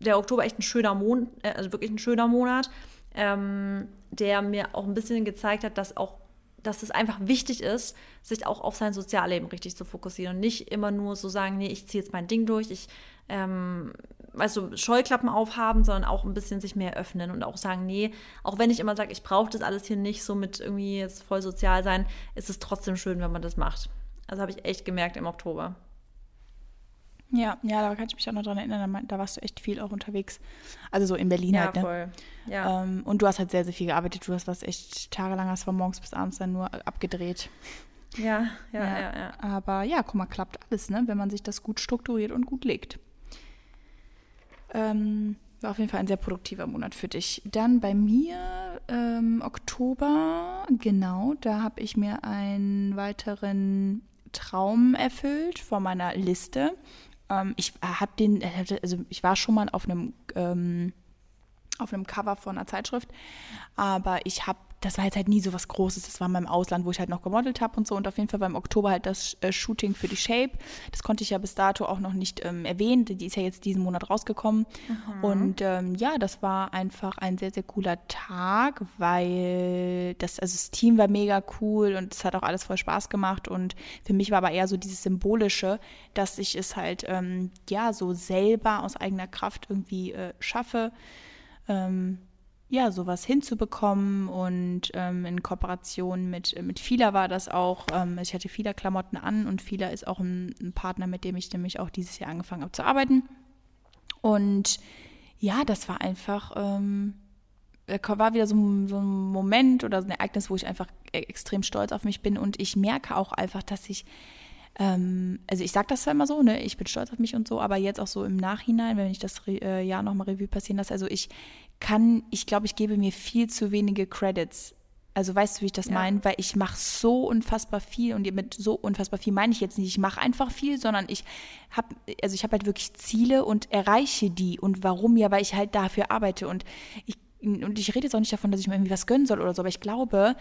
der Oktober echt ein schöner Monat, äh, also wirklich ein schöner Monat, ähm, der mir auch ein bisschen gezeigt hat, dass auch dass es einfach wichtig ist, sich auch auf sein Sozialleben richtig zu fokussieren und nicht immer nur so sagen, nee, ich ziehe jetzt mein Ding durch, ich, ähm, weißt du, Scheuklappen aufhaben, sondern auch ein bisschen sich mehr öffnen und auch sagen, nee, auch wenn ich immer sage, ich brauche das alles hier nicht so mit irgendwie jetzt voll sozial sein, ist es trotzdem schön, wenn man das macht. Also habe ich echt gemerkt im Oktober. Ja, ja, da kann ich mich auch noch dran erinnern, da warst du echt viel auch unterwegs. Also so in Berlin ja, halt, ne? Voll. Ja. Ähm, und du hast halt sehr, sehr viel gearbeitet. Du hast was echt tagelang, hast von morgens bis abends dann nur abgedreht. Ja, ja, ja, ja, ja. Aber ja, guck mal, klappt alles, ne? Wenn man sich das gut strukturiert und gut legt. Ähm, war auf jeden Fall ein sehr produktiver Monat für dich. Dann bei mir ähm, Oktober, genau, da habe ich mir einen weiteren Traum erfüllt von meiner Liste. Ähm, ich habe den, also ich war schon mal auf einem ähm, auf einem Cover von einer Zeitschrift, aber ich habe das war jetzt halt nie so was Großes. Das war in meinem Ausland, wo ich halt noch gemodelt habe und so. Und auf jeden Fall war im Oktober halt das äh, Shooting für die Shape. Das konnte ich ja bis dato auch noch nicht ähm, erwähnen. Die ist ja jetzt diesen Monat rausgekommen. Mhm. Und ähm, ja, das war einfach ein sehr, sehr cooler Tag, weil das, also das Team war mega cool und es hat auch alles voll Spaß gemacht. Und für mich war aber eher so dieses Symbolische, dass ich es halt ähm, ja so selber aus eigener Kraft irgendwie äh, schaffe. Ähm, ja, sowas hinzubekommen und ähm, in Kooperation mit, mit Fila war das auch. Ähm, ich hatte Fila Klamotten an und Fila ist auch ein, ein, Partner, mit dem ich nämlich auch dieses Jahr angefangen habe zu arbeiten. Und ja, das war einfach, ähm, war wieder so, so, ein Moment oder so ein Ereignis, wo ich einfach e-, extrem stolz auf mich bin und ich merke auch einfach, dass ich ähm, also ich sage das zwar immer so, ne, ich bin stolz auf mich und so, aber jetzt auch so im Nachhinein, wenn ich das äh, Jahr nochmal Revue passieren lasse, also ich kann, ich glaube, ich gebe mir viel zu wenige Credits. Also weißt du, wie ich das ja. meine? Weil ich mache so unfassbar viel und mit so unfassbar viel meine ich jetzt nicht, ich mache einfach viel, sondern ich habe, also ich habe halt wirklich Ziele und erreiche die. Und warum? Ja, weil ich halt dafür arbeite und ich, und ich rede jetzt auch nicht davon, dass ich mir irgendwie was gönnen soll oder so, aber ich glaube,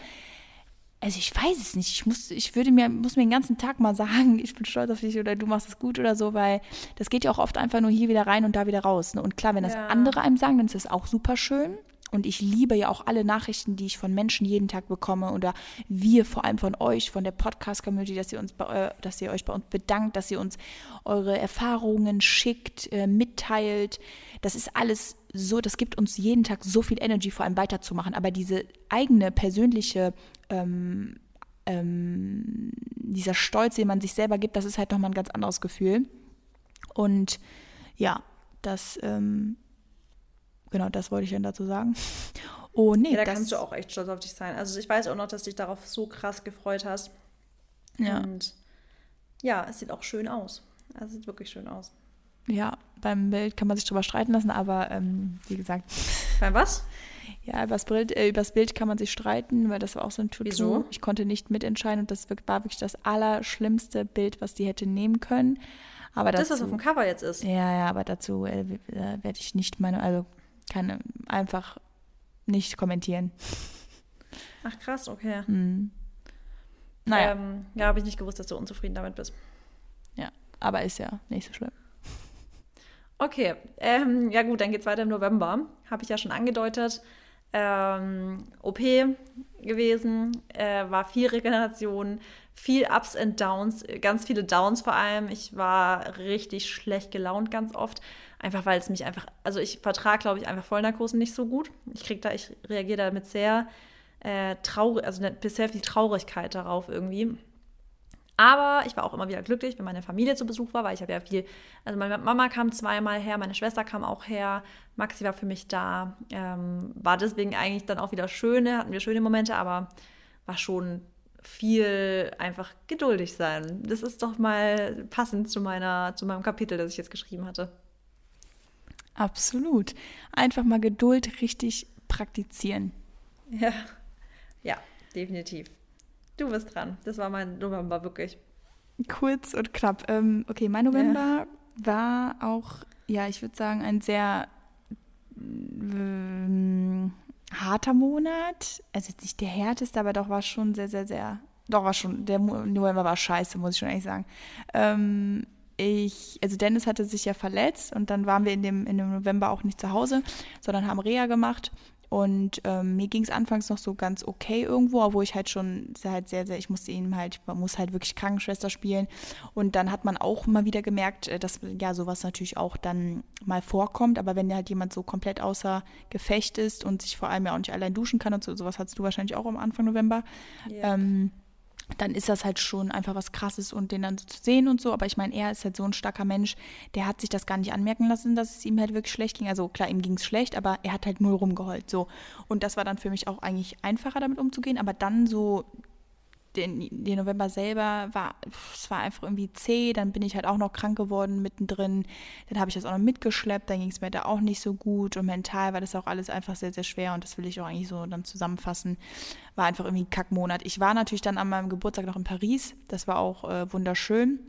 also ich weiß es nicht. Ich muss, ich würde mir, muss mir den ganzen Tag mal sagen, *laughs* ich bin stolz auf dich oder du machst es gut oder so, weil das geht ja auch oft einfach nur hier wieder rein und da wieder raus. Ne? Und klar, wenn das ja. andere einem sagen, dann ist das auch super schön. Und ich liebe ja auch alle Nachrichten, die ich von Menschen jeden Tag bekomme oder wir vor allem von euch, von der Podcast-Community, dass ihr uns, äh, dass ihr euch bei uns bedankt, dass ihr uns eure Erfahrungen schickt, äh, mitteilt. Das ist alles so, das gibt uns jeden Tag so viel Energy, vor allem weiterzumachen. Aber diese eigene persönliche ähm, ähm, dieser Stolz, den man sich selber gibt, das ist halt nochmal ein ganz anderes Gefühl. Und ja, das ähm, Genau, das wollte ich dann dazu sagen. *laughs* Oh, nee. Ja, da kannst du auch echt stolz auf dich sein. Also ich weiß auch noch, dass du dich darauf so krass gefreut hast. Ja. Und ja, es sieht auch schön aus. Also es sieht wirklich schön aus. Ja, beim Bild kann man sich drüber streiten lassen, aber ähm, wie gesagt. Beim was? *laughs* Ja, übers Bild, äh, übers Bild kann man sich streiten, weil das war auch so ein Tutu. Wieso? Ich konnte nicht mitentscheiden und das war wirklich das allerschlimmste Bild, was die hätte nehmen können. Aber das, dazu, was auf dem Cover jetzt ist. Ja, ja, aber dazu äh, werde ich nicht meine, also kann einfach nicht kommentieren. Ach krass, okay. Hm. Naja. Ähm, ja, habe ich nicht gewusst, dass du unzufrieden damit bist. Ja, aber ist ja nicht so schlimm. Okay, ähm, ja gut, dann geht es weiter im November. Habe ich ja schon angedeutet. Ähm, OP gewesen, äh, war viel Regeneration, viel Ups und Downs, ganz viele Downs vor allem. Ich war richtig schlecht gelaunt ganz oft, einfach weil es mich einfach, also ich vertrage, glaube ich, einfach Vollnarkosen nicht so gut. Ich kriege da, ich reagiere damit sehr äh, traurig, also bisher viel Traurigkeit darauf irgendwie. Aber ich war auch immer wieder glücklich, wenn meine Familie zu Besuch war, weil ich habe ja viel, also meine Mama kam zweimal her, meine Schwester kam auch her, Maxi war für mich da, ähm, war deswegen eigentlich dann auch wieder schöne, hatten wir schöne Momente, aber war schon viel einfach geduldig sein. Das ist doch mal passend zu meiner, zu meinem Kapitel, das ich jetzt geschrieben hatte. Absolut. Einfach mal Geduld richtig praktizieren. Ja, ja, definitiv. Du bist dran. Das war mein November, wirklich. Kurz und knapp. Ähm, okay, mein November ja. war auch, ja, ich würde sagen, ein sehr ähm, harter Monat. Also jetzt nicht der härteste, aber doch war schon sehr, sehr, sehr. Doch war schon, der November war scheiße, muss ich schon ehrlich sagen. Ähm, ich, also Dennis hatte sich ja verletzt und dann waren wir in dem, in dem November auch nicht zu Hause, sondern haben Reha gemacht und ähm, mir ging es anfangs noch so ganz okay irgendwo, obwohl ich halt schon halt sehr, sehr, ich musste ihm halt, man muss halt wirklich Krankenschwester spielen. Und dann hat man auch mal wieder gemerkt, äh, dass ja sowas natürlich auch dann mal vorkommt. Aber wenn halt jemand so komplett außer Gefecht ist und sich vor allem ja auch nicht allein duschen kann und so, sowas hattest du wahrscheinlich auch am Anfang November. Ja. Ähm, dann ist das halt schon einfach was Krasses und den dann so zu sehen und so. Aber ich meine, er ist halt so ein starker Mensch, der hat sich das gar nicht anmerken lassen, dass es ihm halt wirklich schlecht ging. Also klar, ihm ging es schlecht, aber er hat halt null rumgeheult. So. Und das war dann für mich auch eigentlich einfacher, damit umzugehen. Aber dann so den, den November selber war, es war einfach irgendwie zäh, dann bin ich halt auch noch krank geworden mittendrin, dann habe ich das auch noch mitgeschleppt, dann ging es mir da auch nicht so gut und mental war das auch alles einfach sehr, sehr schwer und das will ich auch eigentlich so dann zusammenfassen, war einfach irgendwie ein Kackmonat. Ich war natürlich dann an meinem Geburtstag noch in Paris, das war auch äh, wunderschön,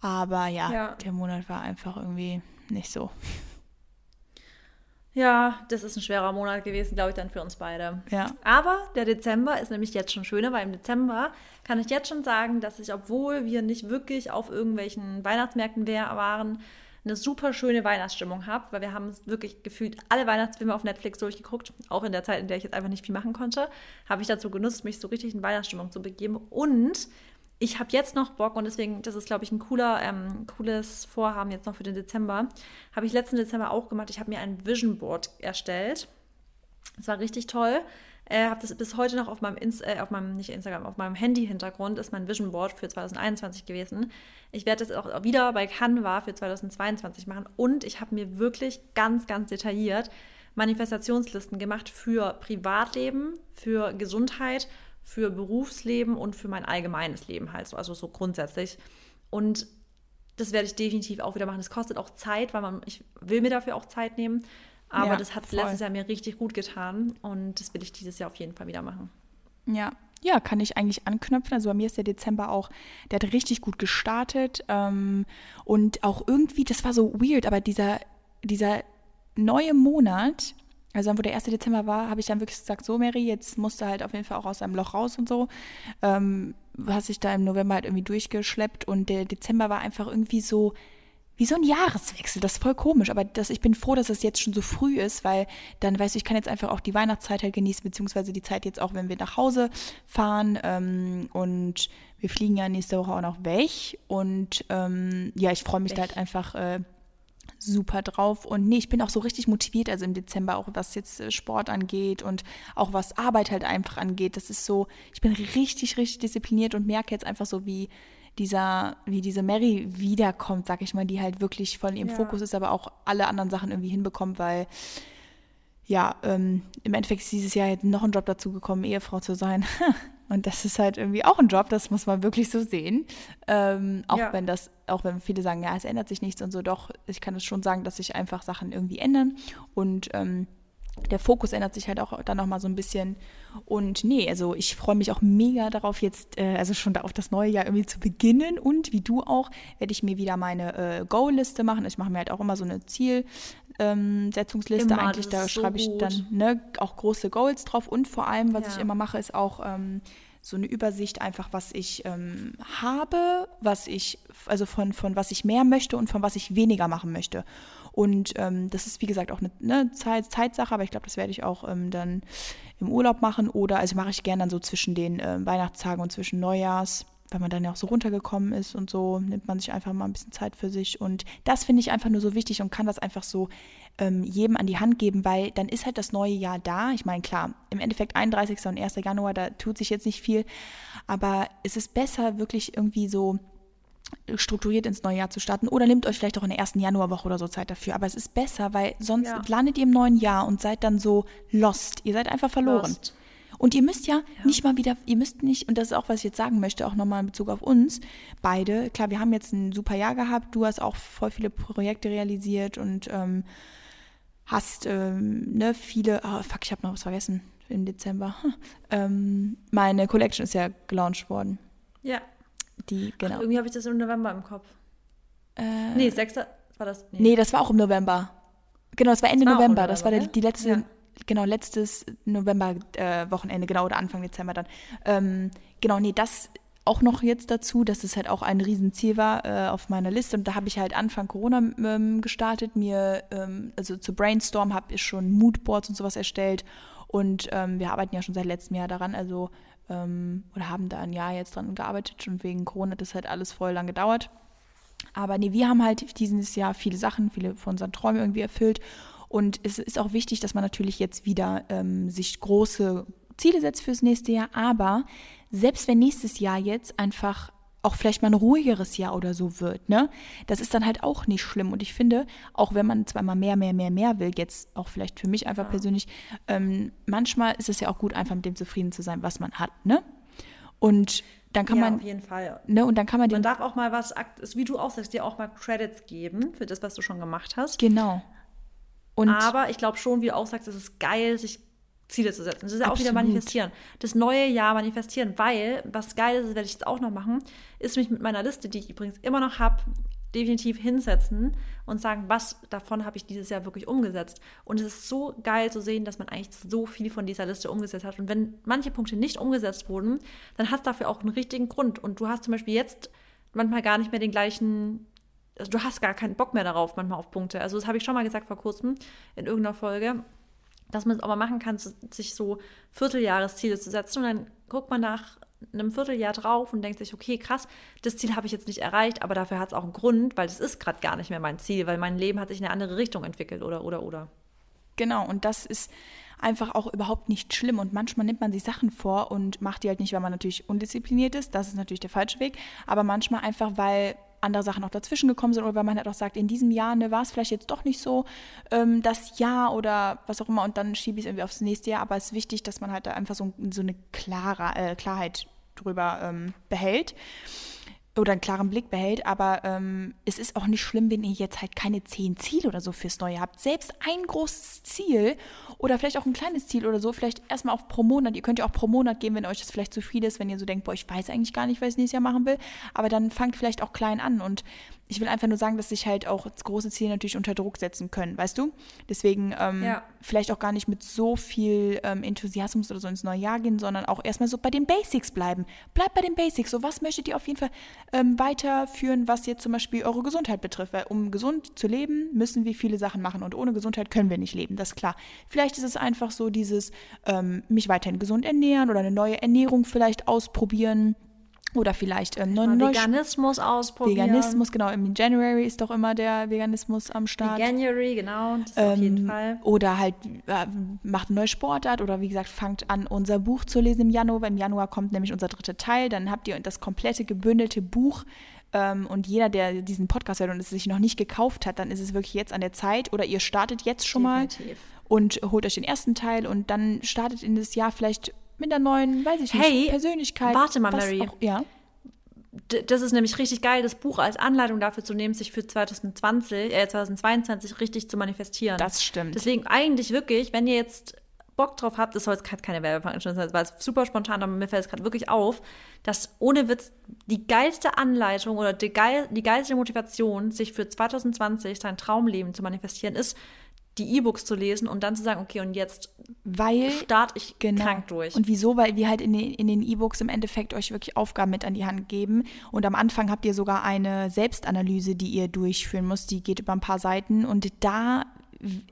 aber ja, ja, der Monat war einfach irgendwie nicht so. Ja, das ist ein schwerer Monat gewesen, glaube ich, dann für uns beide. Ja. Aber der Dezember ist nämlich jetzt schon schöner, weil im Dezember kann ich jetzt schon sagen, dass ich, obwohl wir nicht wirklich auf irgendwelchen Weihnachtsmärkten waren, eine super schöne Weihnachtsstimmung habe, weil wir haben wirklich gefühlt alle Weihnachtsfilme auf Netflix durchgeguckt, auch in der Zeit, in der ich jetzt einfach nicht viel machen konnte, habe ich dazu genutzt, mich so richtig in Weihnachtsstimmung zu begeben und ich habe jetzt noch Bock und deswegen, das ist, glaube ich, ein cooler, ähm, cooles Vorhaben jetzt noch für den Dezember. Habe ich letzten Dezember auch gemacht. Ich habe mir ein Vision Board erstellt. Das war richtig toll. Äh, habe das bis heute noch auf meinem, Inst äh, auf meinem, nicht Instagram, auf meinem Handy-Hintergrund ist mein Vision Board für 2021 gewesen. Ich werde das auch wieder bei Canva für 2022 machen und ich habe mir wirklich ganz, ganz detailliert Manifestationslisten gemacht für Privatleben, für Gesundheit für Berufsleben und für mein allgemeines Leben halt so, also so grundsätzlich. Und das werde ich definitiv auch wieder machen. Das kostet auch Zeit, weil man, ich will mir dafür auch Zeit nehmen. Aber ja, das hat voll. letztes Jahr mir richtig gut getan und das will ich dieses Jahr auf jeden Fall wieder machen. Ja, ja, kann ich eigentlich anknüpfen. Also bei mir ist der Dezember auch, der hat richtig gut gestartet. Ähm, und auch irgendwie, das war so weird, aber dieser, dieser neue Monat, also dann, wo der 1. Dezember war, habe ich dann wirklich gesagt, so Mary, jetzt musst du halt auf jeden Fall auch aus deinem Loch raus und so. Ähm, hast sich da im November halt irgendwie durchgeschleppt und der Dezember war einfach irgendwie so, wie so ein Jahreswechsel. Das ist voll komisch, aber das, ich bin froh, dass es jetzt schon so früh ist, weil dann weißt du, ich kann jetzt einfach auch die Weihnachtszeit halt genießen, beziehungsweise die Zeit jetzt auch, wenn wir nach Hause fahren. Ähm, und wir fliegen ja nächste Woche auch noch weg. Und ähm, ja, ich freue mich weg. da halt einfach. Äh, super drauf. Und nee, ich bin auch so richtig motiviert, also im Dezember, auch was jetzt äh, Sport angeht und auch was Arbeit halt einfach angeht. Das ist so, ich bin richtig, richtig diszipliniert und merke jetzt einfach so, wie dieser, wie diese Mary wiederkommt, sag ich mal, die halt wirklich voll in ihrem ja. Fokus ist, aber auch alle anderen Sachen irgendwie hinbekommt, weil ja, ähm, im Endeffekt ist dieses Jahr jetzt noch ein Job dazu gekommen, Ehefrau zu sein. *laughs* Und das ist halt irgendwie auch ein Job, das muss man wirklich so sehen. Ähm, auch ja. wenn das, auch wenn viele sagen, ja, es ändert sich nichts und so, doch, ich kann es schon sagen, dass sich einfach Sachen irgendwie ändern. Und ähm, der Fokus ändert sich halt auch dann nochmal so ein bisschen. Und nee, also ich freue mich auch mega darauf, jetzt, äh, also schon auf das neue Jahr irgendwie zu beginnen. Und wie du auch, werde ich mir wieder meine äh, Goal-Liste machen. Ich mache mir halt auch immer so eine Zielsetzungsliste. Ähm, Eigentlich, da schreibe ich dann ne, auch große Goals drauf. Und vor allem, was ja. ich immer mache, ist auch ähm, so eine Übersicht einfach, was ich ähm, habe, was ich, also von, von was ich mehr möchte und von was ich weniger machen möchte. Und ähm, das ist, wie gesagt, auch eine, eine Zeit, Zeitsache, aber ich glaube, das werde ich auch ähm, dann im Urlaub machen oder, also mache ich gerne dann so zwischen den äh, Weihnachtstagen und zwischen Neujahrs, weil man dann ja auch so runtergekommen ist und so, nimmt man sich einfach mal ein bisschen Zeit für sich. Und das finde ich einfach nur so wichtig und kann das einfach so ähm, jedem an die Hand geben, weil dann ist halt das neue Jahr da. Ich meine, klar, im Endeffekt 31. und 1. Januar, da tut sich jetzt nicht viel, aber es ist besser, wirklich irgendwie so strukturiert ins neue Jahr zu starten oder nehmt euch vielleicht auch in der ersten Januarwoche oder so Zeit dafür. Aber es ist besser, weil sonst ja. landet ihr im neuen Jahr und seid dann so lost. Ihr seid einfach verloren. Lost. Und ihr müsst ja, ja, nicht mal wieder, ihr müsst nicht, und das ist auch, was ich jetzt sagen möchte, auch nochmal in Bezug auf uns beide. Klar, wir haben jetzt ein super Jahr gehabt. Du hast auch voll viele Projekte realisiert und ähm, hast ähm, ne, viele, oh, fuck, ich habe noch was vergessen im Dezember. *laughs* Ähm, meine Collection ist ja gelauncht worden. Ja, die, genau. Ach, irgendwie habe ich das im November im Kopf. Äh, nee, 6. war das. Nee. nee. das war auch im November. Genau, das war Ende das war November. November. Das war der, die letzte, ja. Genau, letztes November-Wochenende, äh, genau, oder Anfang Dezember dann. Ähm, genau, nee, das auch noch jetzt dazu, dass es halt auch ein Riesenziel war äh, auf meiner Liste. Und da habe ich halt Anfang Corona ähm, gestartet, mir, ähm, also zu Brainstorm habe ich schon Moodboards und sowas erstellt. Und ähm, wir arbeiten ja schon seit letztem Jahr daran. Also ähm, oder haben da ein Jahr jetzt dran gearbeitet und wegen Corona hat das halt alles voll lang gedauert. Aber nee, wir haben halt dieses Jahr viele Sachen, viele von unseren Träumen irgendwie erfüllt. Und es ist auch wichtig, dass man natürlich jetzt wieder ähm, sich große Ziele setzt fürs nächste Jahr. Aber selbst wenn nächstes Jahr jetzt einfach auch vielleicht mal ein ruhigeres Jahr oder so wird, ne? Das ist dann halt auch nicht schlimm. Und ich finde, auch wenn man zweimal mehr, mehr, mehr, mehr will, jetzt auch vielleicht für mich einfach ja. persönlich, ähm, manchmal ist es ja auch gut, einfach mit dem zufrieden zu sein, was man hat, ne? Und dann kann ja, man. auf jeden Fall. Ne, und dann kann man Man darf auch mal was, wie du auch sagst, dir auch mal Credits geben für das, was du schon gemacht hast. Genau. Und Aber ich glaube schon, wie du auch sagst, es ist geil, sich Ziele zu setzen. Das ist ja auch wieder manifestieren. Das neue Jahr manifestieren, weil, was geil ist, das werde ich jetzt auch noch machen, ist mich mit meiner Liste, die ich übrigens immer noch habe, definitiv hinsetzen und sagen, was davon habe ich dieses Jahr wirklich umgesetzt. Und es ist so geil zu sehen, dass man eigentlich so viel von dieser Liste umgesetzt hat. Und wenn manche Punkte nicht umgesetzt wurden, dann hat es dafür auch einen richtigen Grund. Und du hast zum Beispiel jetzt manchmal gar nicht mehr den gleichen, also du hast gar keinen Bock mehr darauf, manchmal auf Punkte. Also das habe ich schon mal gesagt vor kurzem in irgendeiner Folge dass man es auch mal machen kann, sich so Vierteljahresziele zu setzen. Und dann guckt man nach einem Vierteljahr drauf und denkt sich, okay, krass, das Ziel habe ich jetzt nicht erreicht, aber dafür hat es auch einen Grund, weil das ist gerade gar nicht mehr mein Ziel, weil mein Leben hat sich in eine andere Richtung entwickelt oder, oder, oder. Genau, und das ist einfach auch überhaupt nicht schlimm. Und manchmal nimmt man sich Sachen vor und macht die halt nicht, weil man natürlich undiszipliniert ist. Das ist natürlich der falsche Weg. Aber manchmal einfach, weil andere Sachen noch dazwischen gekommen sind oder weil man halt auch sagt, in diesem Jahr ne, war es vielleicht jetzt doch nicht so ähm, das Jahr oder was auch immer und dann schiebe ich es irgendwie aufs nächste Jahr. Aber es ist wichtig, dass man halt da einfach so, so eine klare, äh, Klarheit drüber ähm, behält oder einen klaren Blick behält, aber ähm, es ist auch nicht schlimm, wenn ihr jetzt halt keine zehn Ziele oder so fürs Neue habt. Selbst ein großes Ziel oder vielleicht auch ein kleines Ziel oder so, vielleicht erstmal auf pro Monat. Ihr könnt ja auch pro Monat gehen, wenn euch das vielleicht zu viel ist, wenn ihr so denkt, boah, ich weiß eigentlich gar nicht, was ich nächstes Jahr machen will. Aber dann fangt vielleicht auch klein an und ich will einfach nur sagen, dass sich halt auch große Ziele natürlich unter Druck setzen können, weißt du? Deswegen ähm, ja. vielleicht auch gar nicht mit so viel ähm, Enthusiasmus oder so ins neue Jahr gehen, sondern auch erstmal so bei den Basics bleiben. Bleibt bei den Basics. So, was möchtet ihr auf jeden Fall ähm, weiterführen, was jetzt zum Beispiel eure Gesundheit betrifft? Weil um gesund zu leben, müssen wir viele Sachen machen und ohne Gesundheit können wir nicht leben, das ist klar. Vielleicht ist es einfach so dieses, ähm, mich weiterhin gesund ernähren oder eine neue Ernährung vielleicht ausprobieren oder vielleicht ähm, Neu Veganismus ausprobieren. Veganismus, genau. Im January ist doch immer der Veganismus am Start. January, genau. Das ähm, auf jeden Fall. Oder halt äh, macht eine neue Sportart oder wie gesagt, fangt an, unser Buch zu lesen im Januar. Im Januar kommt nämlich unser dritter Teil. Dann habt ihr das komplette gebündelte Buch. Ähm, und jeder, der diesen Podcast hört und es sich noch nicht gekauft hat, dann ist es wirklich jetzt an der Zeit. Oder ihr startet jetzt schon Definitiv. mal und holt euch den ersten Teil und dann startet in das Jahr vielleicht mit einer neuen, weiß ich nicht, hey, Persönlichkeit. Warte mal, Mary. Auch, ja. das ist nämlich richtig geil, das Buch als Anleitung dafür zu nehmen, sich für 2020, äh, 2022 richtig zu manifestieren. Das stimmt. Deswegen eigentlich wirklich, wenn ihr jetzt Bock drauf habt, das soll jetzt keine Werbeveranstaltung sein, weil es super spontan, aber mir fällt es gerade wirklich auf, dass ohne Witz die geilste Anleitung oder die, geil, die geilste Motivation, sich für 2020 sein Traumleben zu manifestieren, ist, die E-Books zu lesen und dann zu sagen, okay, und jetzt weil, starte ich genau. krank durch. Und wieso? Weil wir halt in den, in den E-Books im Endeffekt euch wirklich Aufgaben mit an die Hand geben. Und am Anfang habt ihr sogar eine Selbstanalyse, die ihr durchführen müsst. Die geht über ein paar Seiten. Und da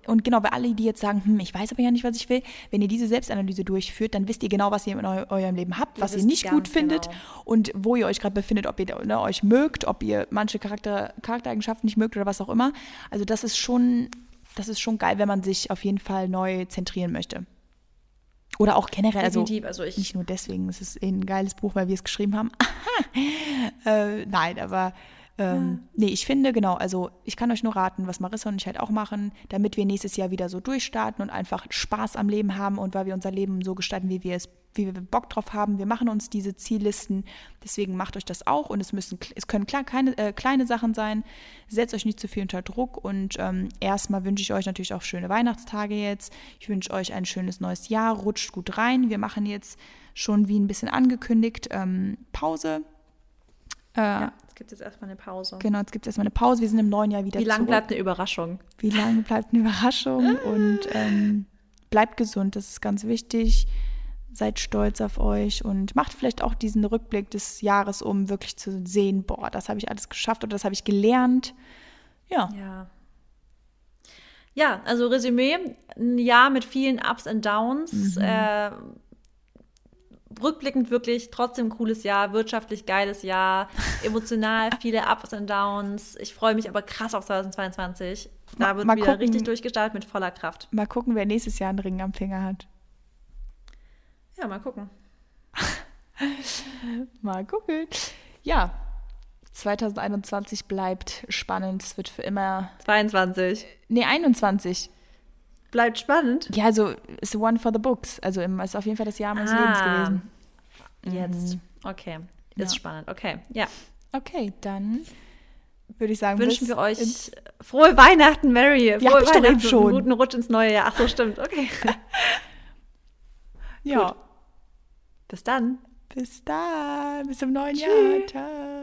und genau, bei alle, die jetzt sagen, hm, ich weiß aber ja nicht, was ich will, wenn ihr diese Selbstanalyse durchführt, dann wisst ihr genau, was ihr in eu eurem Leben habt, was ihr nicht gut findet genau. und wo ihr euch gerade befindet, ob ihr ne, euch mögt, ob ihr manche Charakter, Charaktereigenschaften nicht mögt oder was auch immer. Also das ist schon das ist schon geil, wenn man sich auf jeden Fall neu zentrieren möchte. Oder auch generell, also, also nicht nur deswegen, es ist ein geiles Buch, weil wir es geschrieben haben. *laughs* äh, nein, aber ähm, ja. nee, ich finde, genau, also ich kann euch nur raten, was Marissa und ich halt auch machen, damit wir nächstes Jahr wieder so durchstarten und einfach Spaß am Leben haben und weil wir unser Leben so gestalten, wie wir es wie wir Bock drauf haben. Wir machen uns diese Ziellisten, deswegen macht euch das auch und es müssen, es können klar keine, äh, kleine Sachen sein. Setzt euch nicht zu viel unter Druck und ähm, erstmal wünsche ich euch natürlich auch schöne Weihnachtstage jetzt. Ich wünsche euch ein schönes neues Jahr, rutscht gut rein. Wir machen jetzt schon wie ein bisschen angekündigt ähm, Pause. Äh, ja, es gibt jetzt erstmal eine Pause. Genau, jetzt gibt es erstmal eine Pause. Wir sind im neuen Jahr wieder Wie lange bleibt eine Überraschung? Wie lange bleibt eine Überraschung? *laughs* und ähm, bleibt gesund, das ist ganz wichtig seid stolz auf euch und macht vielleicht auch diesen Rückblick des Jahres, um wirklich zu sehen, boah, das habe ich alles geschafft oder das habe ich gelernt. Ja. Ja. Ja, also Resümee, ein Jahr mit vielen Ups und Downs. Mhm. Äh, rückblickend wirklich trotzdem cooles Jahr, wirtschaftlich geiles Jahr, *laughs* emotional viele Ups und Downs. Ich freue mich aber krass auf 2022. Da wird mal wieder gucken, richtig durchgestartet mit voller Kraft. Mal gucken, wer nächstes Jahr einen Ring am Finger hat. Ja, mal gucken. *laughs* mal gucken. Ja, 2021 bleibt spannend. Es wird für immer. 22. Nee, 21. Bleibt spannend? Ja, also ist one for the books. Also ist auf jeden Fall das Jahr meines ah, Lebens gewesen. Jetzt. Mhm. Okay. Ist ja. spannend. Okay. Ja. Okay, dann würde ich sagen, wünschen wir euch frohe Weihnachten, Mary. Frohe ja, Weihnachten schon. einen guten Rutsch ins neue Jahr. Ach so, stimmt. Okay. *laughs* ja. Gut. Bis dann. Bis dann. Bis zum neuen Tschüss. Jahr. Ciao.